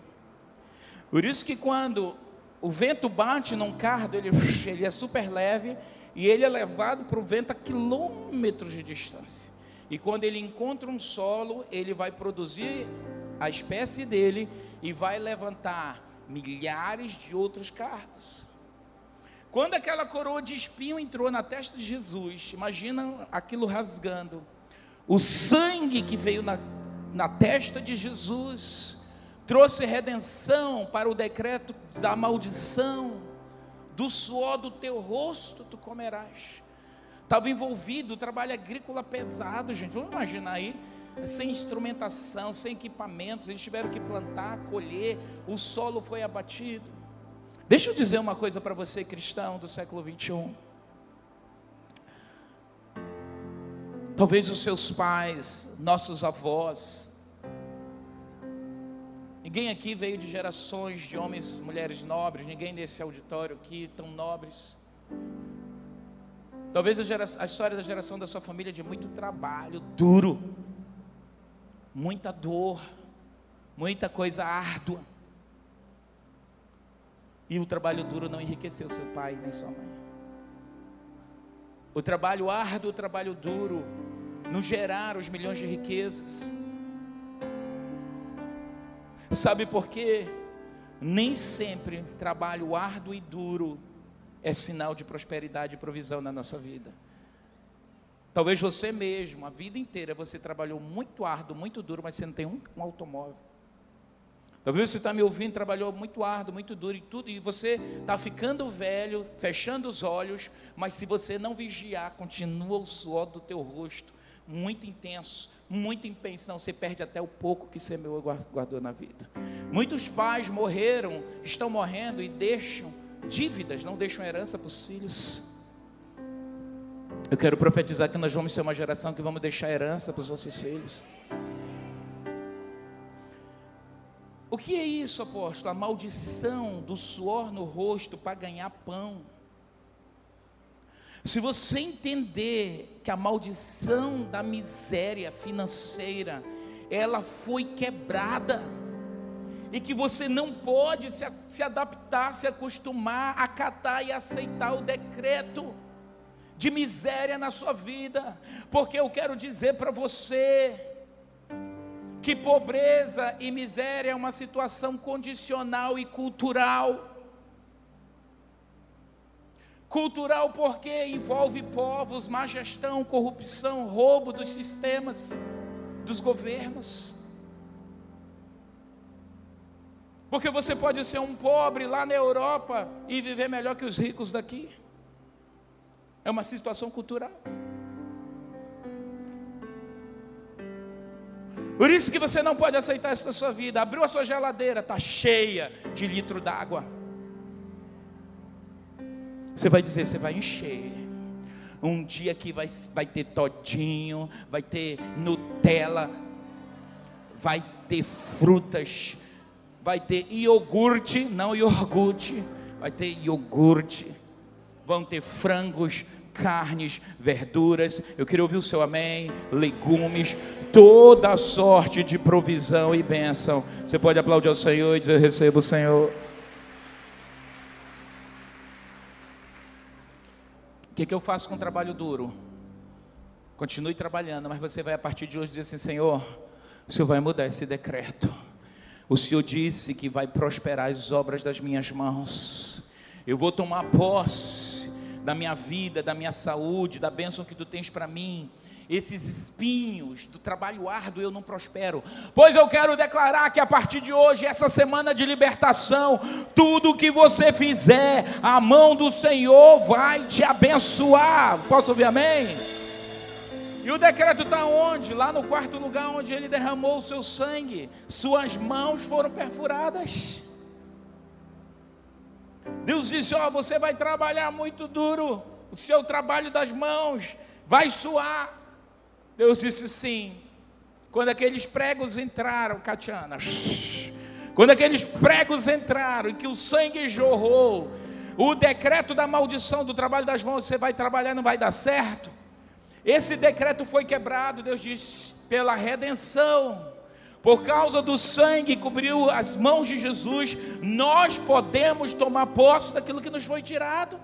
Speaker 1: Por isso que quando o vento bate num cardo, ele, ele é super leve e ele é levado para o vento a quilômetros de distância. E quando ele encontra um solo, ele vai produzir a espécie dele e vai levantar milhares de outros cardos. Quando aquela coroa de espinho entrou na testa de Jesus, imagina aquilo rasgando. O sangue que veio na, na testa de Jesus trouxe redenção para o decreto da maldição. Do suor do teu rosto tu comerás. Estava envolvido trabalho agrícola pesado, gente. Vamos imaginar aí sem instrumentação, sem equipamentos, eles tiveram que plantar, colher, o solo foi abatido. Deixa eu dizer uma coisa para você, cristão do século 21. Talvez os seus pais, nossos avós, ninguém aqui veio de gerações de homens, mulheres nobres, ninguém nesse auditório aqui tão nobres. Talvez a, geração, a história da geração da sua família é de muito trabalho duro, muita dor, muita coisa árdua. E o trabalho duro não enriqueceu seu pai nem sua mãe. O trabalho árduo, o trabalho duro, não geraram os milhões de riquezas. Sabe por quê? Nem sempre trabalho árduo e duro é sinal de prosperidade e provisão na nossa vida. Talvez você mesmo, a vida inteira, você trabalhou muito árduo, muito duro, mas você não tem um, um automóvel. Talvez você está me ouvindo, trabalhou muito árduo, muito duro e tudo, e você está ficando velho, fechando os olhos, mas se você não vigiar, continua o suor do teu rosto, muito intenso, muito em pensão, você perde até o pouco que semeou e guardou na vida. Muitos pais morreram, estão morrendo e deixam dívidas, não deixam herança para os filhos. Eu quero profetizar que nós vamos ser uma geração que vamos deixar herança para os nossos filhos. O que é isso, apóstolo? A maldição do suor no rosto para ganhar pão. Se você entender que a maldição da miséria financeira, ela foi quebrada, e que você não pode se, se adaptar, se acostumar, acatar e aceitar o decreto de miséria na sua vida, porque eu quero dizer para você que pobreza e miséria é uma situação condicional e cultural. Cultural porque envolve povos, má gestão, corrupção, roubo dos sistemas, dos governos. Porque você pode ser um pobre lá na Europa e viver melhor que os ricos daqui. É uma situação cultural. Por isso que você não pode aceitar isso na sua vida. Abriu a sua geladeira, está cheia de litro d'água. Você vai dizer, você vai encher. Um dia que vai, vai ter todinho, vai ter Nutella, vai ter frutas, vai ter iogurte, não iogurte, vai ter iogurte, vão ter frangos, carnes, verduras, eu queria ouvir o seu amém, legumes, toda sorte de provisão e bênção. Você pode aplaudir ao Senhor e dizer: Receba o Senhor. O que, que eu faço com o trabalho duro? Continue trabalhando, mas você vai a partir de hoje dizer assim: Senhor, o Senhor vai mudar esse decreto. O Senhor disse que vai prosperar as obras das minhas mãos. Eu vou tomar posse da minha vida, da minha saúde, da bênção que tu tens para mim esses espinhos do trabalho árduo eu não prospero. Pois eu quero declarar que a partir de hoje, essa semana de libertação, tudo que você fizer, a mão do Senhor vai te abençoar. Posso ouvir amém? E o decreto está onde? Lá no quarto lugar onde ele derramou o seu sangue. Suas mãos foram perfuradas. Deus disse: Ó, oh, você vai trabalhar muito duro. O seu trabalho das mãos vai suar. Deus disse sim. Quando aqueles pregos entraram, Catiana, quando aqueles pregos entraram e que o sangue jorrou, o decreto da maldição do trabalho das mãos, você vai trabalhar, não vai dar certo. Esse decreto foi quebrado, Deus disse, pela redenção. Por causa do sangue que cobriu as mãos de Jesus, nós podemos tomar posse daquilo que nos foi tirado.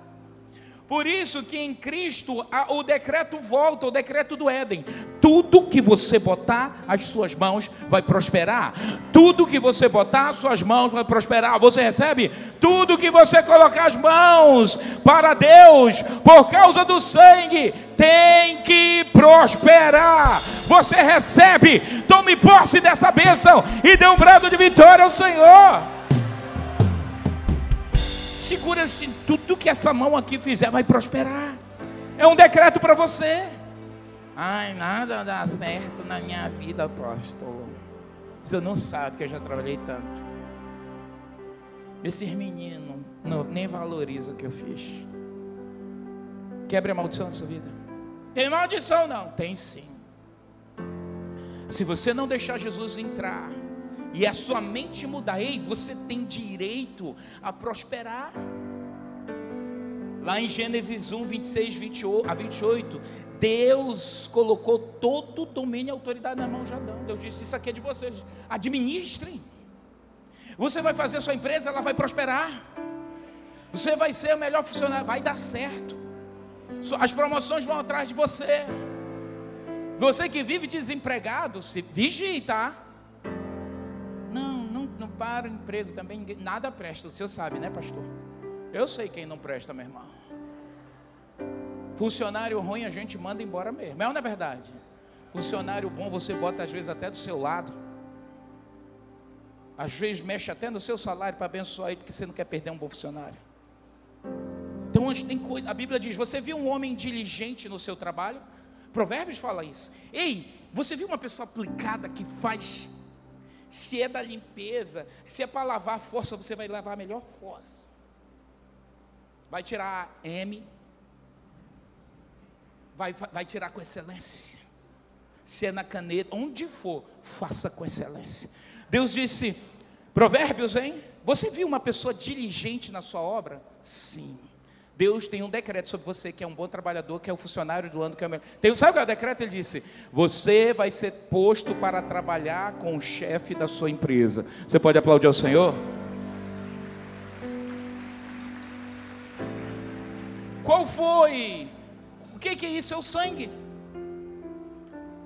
Speaker 1: Por isso que em Cristo o decreto volta, o decreto do Éden. Tudo que você botar as suas mãos vai prosperar. Tudo que você botar as suas mãos vai prosperar. Você recebe? Tudo que você colocar as mãos para Deus, por causa do sangue, tem que prosperar. Você recebe. Tome posse dessa bênção e dê um brado de vitória ao Senhor segura assim, tudo que essa mão aqui fizer vai prosperar. É um decreto para você. Ai, nada dá certo na minha vida, apóstolo. Você não sabe que eu já trabalhei tanto. Esses meninos não, nem valorizam o que eu fiz. Quebre a maldição da sua vida. Tem maldição não? Tem sim. Se você não deixar Jesus entrar, e a sua mente mudar, ei, você tem direito a prosperar. Lá em Gênesis 1, 26 28, a 28, Deus colocou todo o domínio e autoridade na mão de Adão. Deus disse: Isso aqui é de vocês, administrem. Você vai fazer a sua empresa, ela vai prosperar. Você vai ser o melhor funcionário, vai dar certo. As promoções vão atrás de você. Você que vive desempregado, se vigie, tá? Para o emprego também, nada presta. O senhor sabe, né, pastor? Eu sei quem não presta, meu irmão. Funcionário ruim a gente manda embora mesmo. É ou não é verdade? Funcionário bom você bota às vezes até do seu lado. Às vezes mexe até no seu salário para abençoar ele, porque você não quer perder um bom funcionário. Então, tem coisa, a Bíblia diz: você viu um homem diligente no seu trabalho? Provérbios fala isso. Ei, você viu uma pessoa aplicada que faz se é da limpeza, se é para lavar a força, você vai lavar a melhor força. Vai tirar M, vai, vai tirar com excelência. Se é na caneta, onde for, faça com excelência. Deus disse, Provérbios, hein? Você viu uma pessoa diligente na sua obra? Sim. Deus tem um decreto sobre você que é um bom trabalhador, que é o funcionário do ano, que é o melhor. Tem, sabe qual é o decreto? Ele disse: Você vai ser posto para trabalhar com o chefe da sua empresa. Você pode aplaudir ao Senhor? Qual foi? O que, que é isso? É o sangue.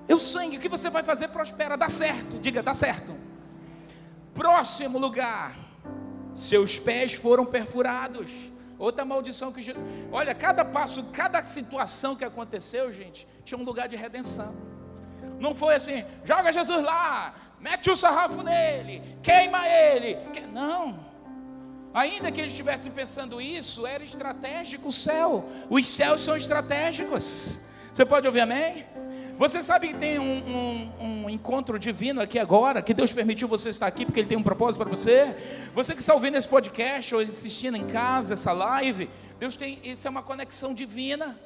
Speaker 1: É o sangue. O que você vai fazer prospera, dá certo. Diga, dá certo. Próximo lugar. Seus pés foram perfurados. Outra maldição que Jesus. Olha, cada passo, cada situação que aconteceu, gente, tinha um lugar de redenção. Não foi assim, joga Jesus lá, mete o sarrafo nele, queima ele. Não. Ainda que eles estivessem pensando isso, era estratégico o céu. Os céus são estratégicos. Você pode ouvir amém? Você sabe que tem um, um, um, encontro divino aqui agora, que Deus permitiu você estar aqui porque Ele tem um propósito para você. Você que está ouvindo esse podcast ou assistindo em casa essa live, Deus tem, isso é uma conexão divina.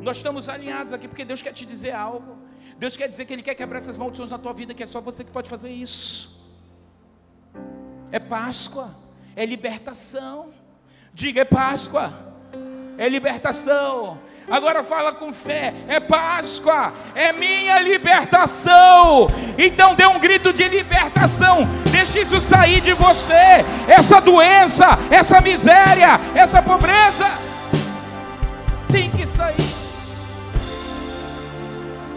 Speaker 1: Nós estamos alinhados aqui porque Deus quer te dizer algo. Deus quer dizer que Ele quer quebrar essas maldições na tua vida, que é só você que pode fazer isso. É Páscoa, é libertação. Diga, é Páscoa é libertação. Agora fala com fé, é Páscoa, é minha libertação. Então dê um grito de libertação. Deixe isso sair de você. Essa doença, essa miséria, essa pobreza tem que sair.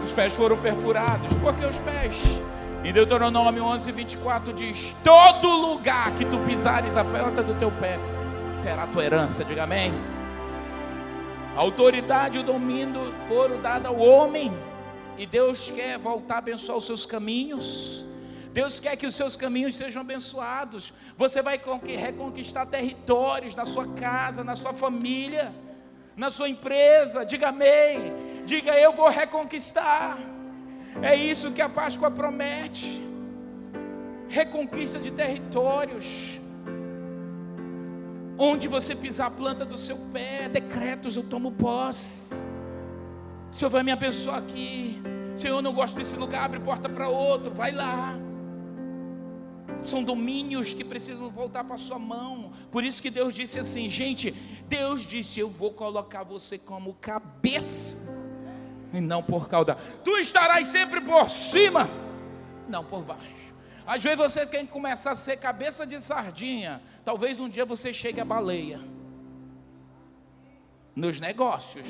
Speaker 1: Os pés foram perfurados. Por que os pés? Em Deuteronômio 11, 24 diz: Todo lugar que tu pisares a planta do teu pé será tua herança. Diga amém. A autoridade e o domínio foram dados ao homem. E Deus quer voltar a abençoar os seus caminhos. Deus quer que os seus caminhos sejam abençoados. Você vai reconquistar territórios na sua casa, na sua família, na sua empresa. Diga amém. Diga eu vou reconquistar. É isso que a Páscoa promete. Reconquista de territórios. Onde você pisar a planta do seu pé, decretos eu tomo posse. O Senhor vai me abençoar aqui. Senhor, eu não gosto desse lugar, abre porta para outro, vai lá. São domínios que precisam voltar para sua mão. Por isso que Deus disse assim, gente, Deus disse: Eu vou colocar você como cabeça, e não por cauda. Tu estarás sempre por cima, não por baixo. Às vezes você quer começar a ser cabeça de sardinha. Talvez um dia você chegue a baleia. Nos negócios.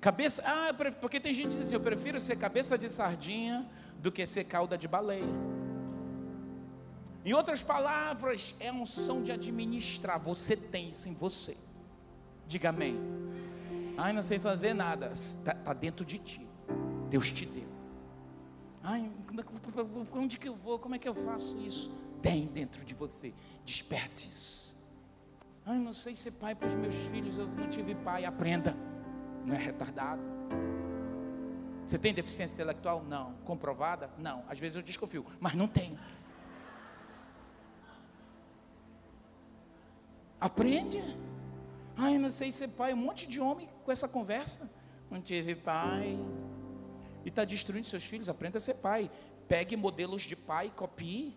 Speaker 1: Cabeça, ah, porque tem gente que diz assim, eu prefiro ser cabeça de sardinha do que ser cauda de baleia. Em outras palavras, é um som de administrar. Você tem isso em você. Diga amém. Ai, não sei fazer nada. Está tá dentro de ti. Deus te deu. Ai, é onde que eu vou? Como é que eu faço isso? Tem dentro de você. Desperte isso. Ai, não sei ser pai para os meus filhos. Eu não tive pai. Aprenda. Não é retardado. Você tem deficiência intelectual? Não. Comprovada? Não. Às vezes eu desconfio, mas não tenho. Aprende. Ai, não sei ser pai. Um monte de homem com essa conversa. Não tive pai e está destruindo seus filhos. Aprenda a ser pai. Pegue modelos de pai, copie.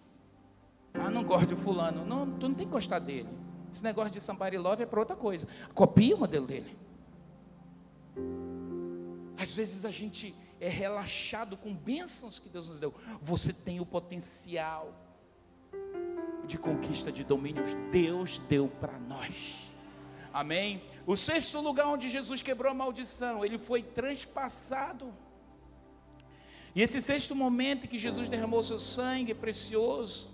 Speaker 1: Ah, não gosto de fulano. Não, tu não tem que gostar dele. Esse negócio de somebody love é para outra coisa. Copie o modelo dele. Às vezes a gente é relaxado com bênçãos que Deus nos deu. Você tem o potencial de conquista de domínios. Deus deu para nós. Amém? O sexto lugar onde Jesus quebrou a maldição, ele foi transpassado. E esse sexto momento que Jesus derramou seu sangue precioso,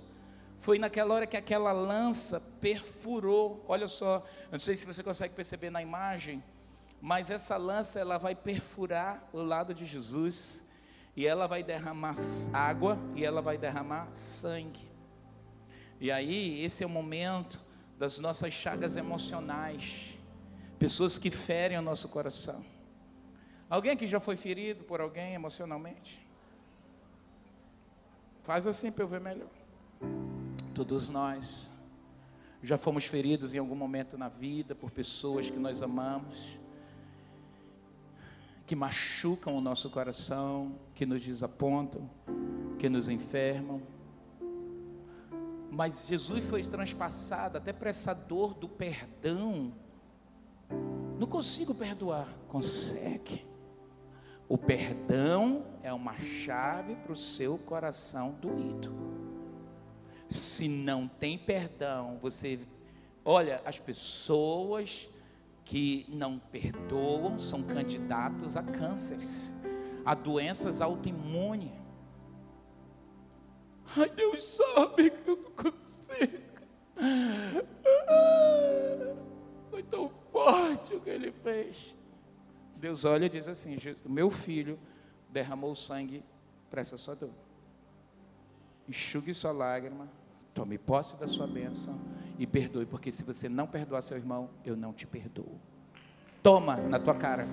Speaker 1: foi naquela hora que aquela lança perfurou. Olha só, não sei se você consegue perceber na imagem, mas essa lança ela vai perfurar o lado de Jesus e ela vai derramar água e ela vai derramar sangue. E aí, esse é o momento das nossas chagas emocionais, pessoas que ferem o nosso coração. Alguém aqui já foi ferido por alguém emocionalmente? Faz assim para eu ver melhor. Todos nós já fomos feridos em algum momento na vida por pessoas que nós amamos, que machucam o nosso coração, que nos desapontam, que nos enfermam. Mas Jesus foi transpassado até para essa dor do perdão. Não consigo perdoar. Consegue. O perdão é uma chave para o seu coração doído. Se não tem perdão, você. Olha, as pessoas que não perdoam são candidatos a cânceres, a doenças autoimunes. Ai, Deus sabe que eu não consigo. Foi tão forte o que ele fez. Deus olha e diz assim: Meu filho derramou sangue para essa sua dor. Enxugue sua lágrima, tome posse da sua bênção e perdoe, porque se você não perdoar seu irmão, eu não te perdoo. Toma na tua cara.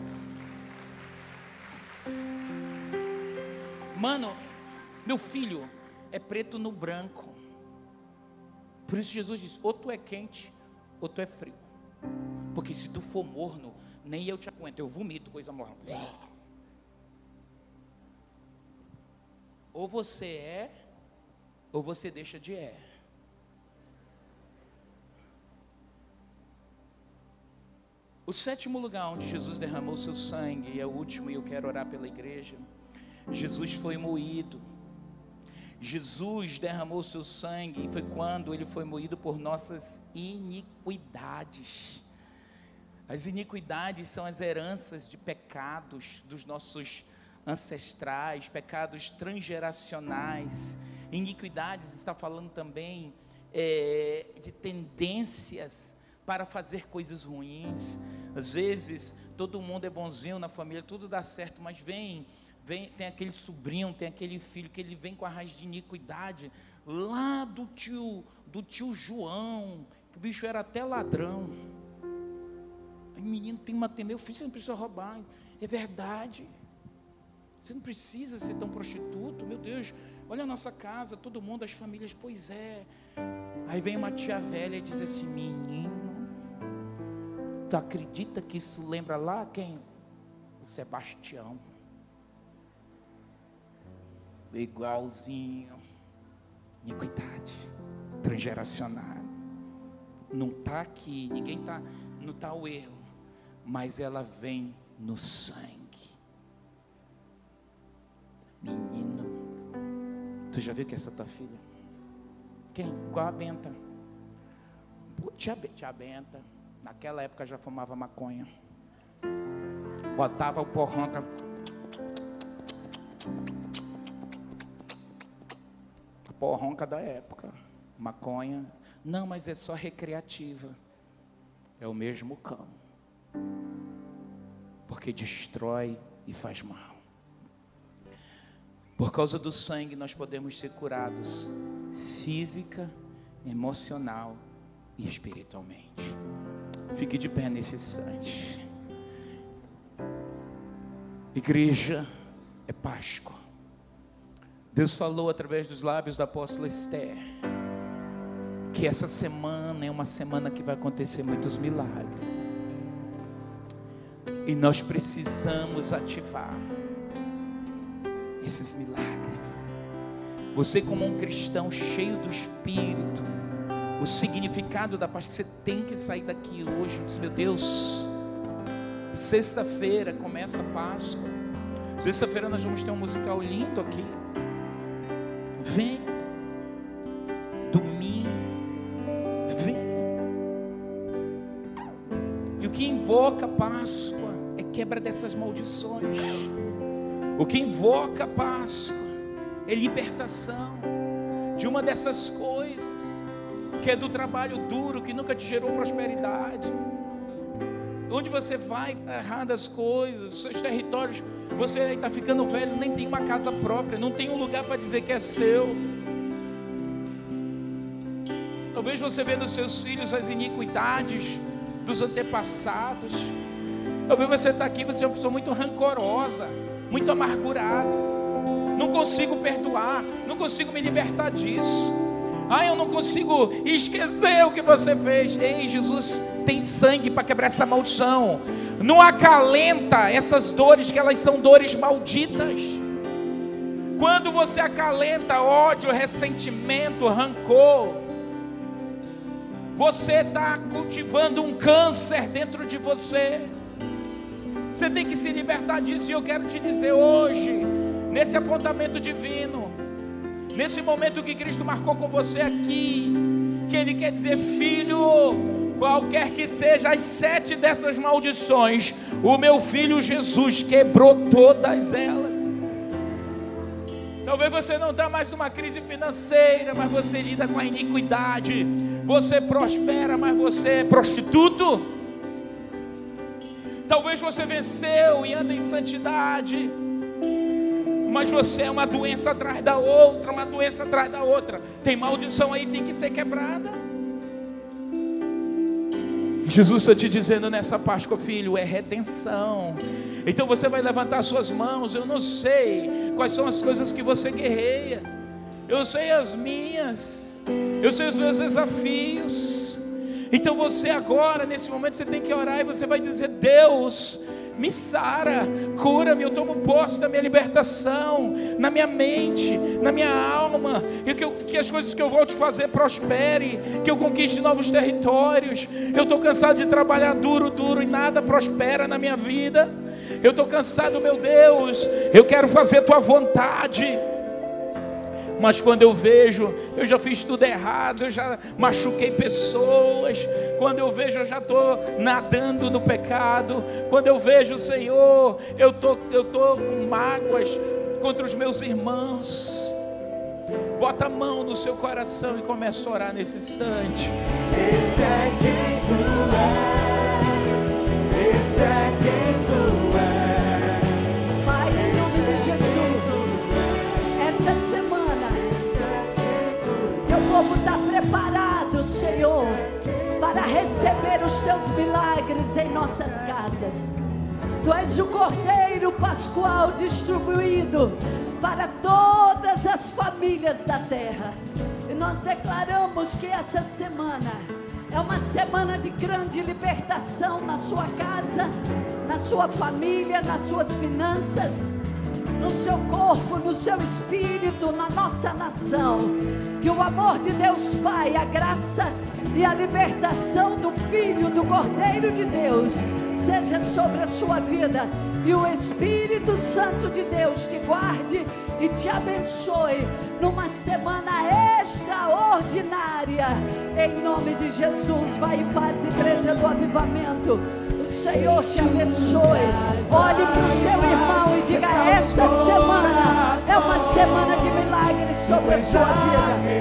Speaker 1: Mano, meu filho é preto no branco. Por isso Jesus diz: ou tu é quente, ou tu é frio. Porque se tu for morno, nem eu te aguento, eu vomito coisa morna. Ou você é, ou você deixa de é. O sétimo lugar onde Jesus derramou seu sangue, e é o último, e eu quero orar pela igreja. Jesus foi moído. Jesus derramou seu sangue, e foi quando ele foi moído por nossas iniquidades. As iniquidades são as heranças de pecados dos nossos ancestrais, pecados transgeracionais. Iniquidades está falando também é, de tendências para fazer coisas ruins. Às vezes, todo mundo é bonzinho na família, tudo dá certo, mas vem, vem, tem aquele sobrinho, tem aquele filho que ele vem com a raiz de iniquidade lá do tio, do tio João, que o bicho era até ladrão. Menino tem uma meu filho, você não precisa roubar. É verdade. Você não precisa ser tão prostituto, meu Deus. Olha a nossa casa, todo mundo, as famílias, pois é. Aí vem uma tia velha e diz assim: Menino, tu acredita que isso lembra lá quem? O Sebastião. Igualzinho. Iniquidade. Transgeracional. Não está aqui, ninguém está, não está o erro mas ela vem no sangue. Menino, tu já viu que é essa tua filha? Quem? Qual a Benta? Tia, tia Benta, naquela época já fumava maconha. Botava o porrão. A porronca da época. Maconha. Não, mas é só recreativa. É o mesmo cão porque destrói e faz mal. Por causa do sangue, nós podemos ser curados física, emocional e espiritualmente. Fique de pé nesse instante. Igreja é Páscoa. Deus falou através dos lábios da apóstola Esther que essa semana é uma semana que vai acontecer muitos milagres. E nós precisamos ativar esses milagres. Você, como um cristão cheio do Espírito, o significado da paz que você tem que sair daqui hoje. Diz, meu Deus, sexta-feira começa a Páscoa. Sexta-feira nós vamos ter um musical lindo aqui. Vem. Domingo. Vem. E o que invoca Páscoa? Quebra dessas maldições. O que invoca a Páscoa é libertação de uma dessas coisas, que é do trabalho duro, que nunca te gerou prosperidade. Onde você vai errar das coisas, seus territórios, você está ficando velho, nem tem uma casa própria, não tem um lugar para dizer que é seu. Talvez você nos seus filhos as iniquidades dos antepassados. Talvez você está aqui, você é uma pessoa muito rancorosa, muito amargurada. Não consigo perdoar, não consigo me libertar disso. Ah, eu não consigo esquecer o que você fez. Ei, Jesus tem sangue para quebrar essa maldição. Não acalenta essas dores, que elas são dores malditas. Quando você acalenta ódio, ressentimento, rancor, Você está cultivando um câncer dentro de você. Você tem que se libertar disso. E eu quero te dizer hoje, nesse apontamento divino, nesse momento que Cristo marcou com você aqui, que Ele quer dizer, filho, qualquer que seja as sete dessas maldições, o meu filho Jesus quebrou todas elas. Talvez você não está mais numa crise financeira, mas você lida com a iniquidade. Você prospera, mas você é prostituto. Talvez você venceu e anda em santidade, mas você é uma doença atrás da outra, uma doença atrás da outra. Tem maldição aí, tem que ser quebrada. Jesus está te dizendo nessa Páscoa, filho, é redenção. Então você vai levantar suas mãos. Eu não sei quais são as coisas que você guerreia. Eu sei as minhas. Eu sei os meus desafios. Então você agora, nesse momento, você tem que orar e você vai dizer: Deus, me sara, cura-me, eu tomo posse da minha libertação, na minha mente, na minha alma, e que, eu, que as coisas que eu vou te fazer prospere, que eu conquiste novos territórios. Eu estou cansado de trabalhar duro, duro e nada prospera na minha vida. Eu estou cansado, meu Deus, eu quero fazer tua vontade mas quando eu vejo, eu já fiz tudo errado, eu já machuquei pessoas, quando eu vejo, eu já estou nadando no pecado, quando eu vejo, Senhor, eu tô, estou tô com mágoas contra os meus irmãos. Bota a mão no seu coração e começa a orar nesse instante.
Speaker 2: Esse é quem tu és, esse é quem
Speaker 3: Senhor, para receber os teus milagres em nossas casas. Tu és o Cordeiro Pascual distribuído para todas as famílias da terra. E nós declaramos que essa semana é uma semana de grande libertação na sua casa, na sua família, nas suas finanças, no seu corpo, no seu espírito, na nossa nação. Que o amor de Deus Pai, a graça e a libertação do Filho, do Cordeiro de Deus, seja sobre a sua vida. E o Espírito Santo de Deus te guarde e te abençoe numa semana extraordinária. Em nome de Jesus, vai em paz, igreja do avivamento. O Senhor te abençoe. Olhe para o seu irmão e diga: essa semana é uma semana de milagres sobre a sua vida.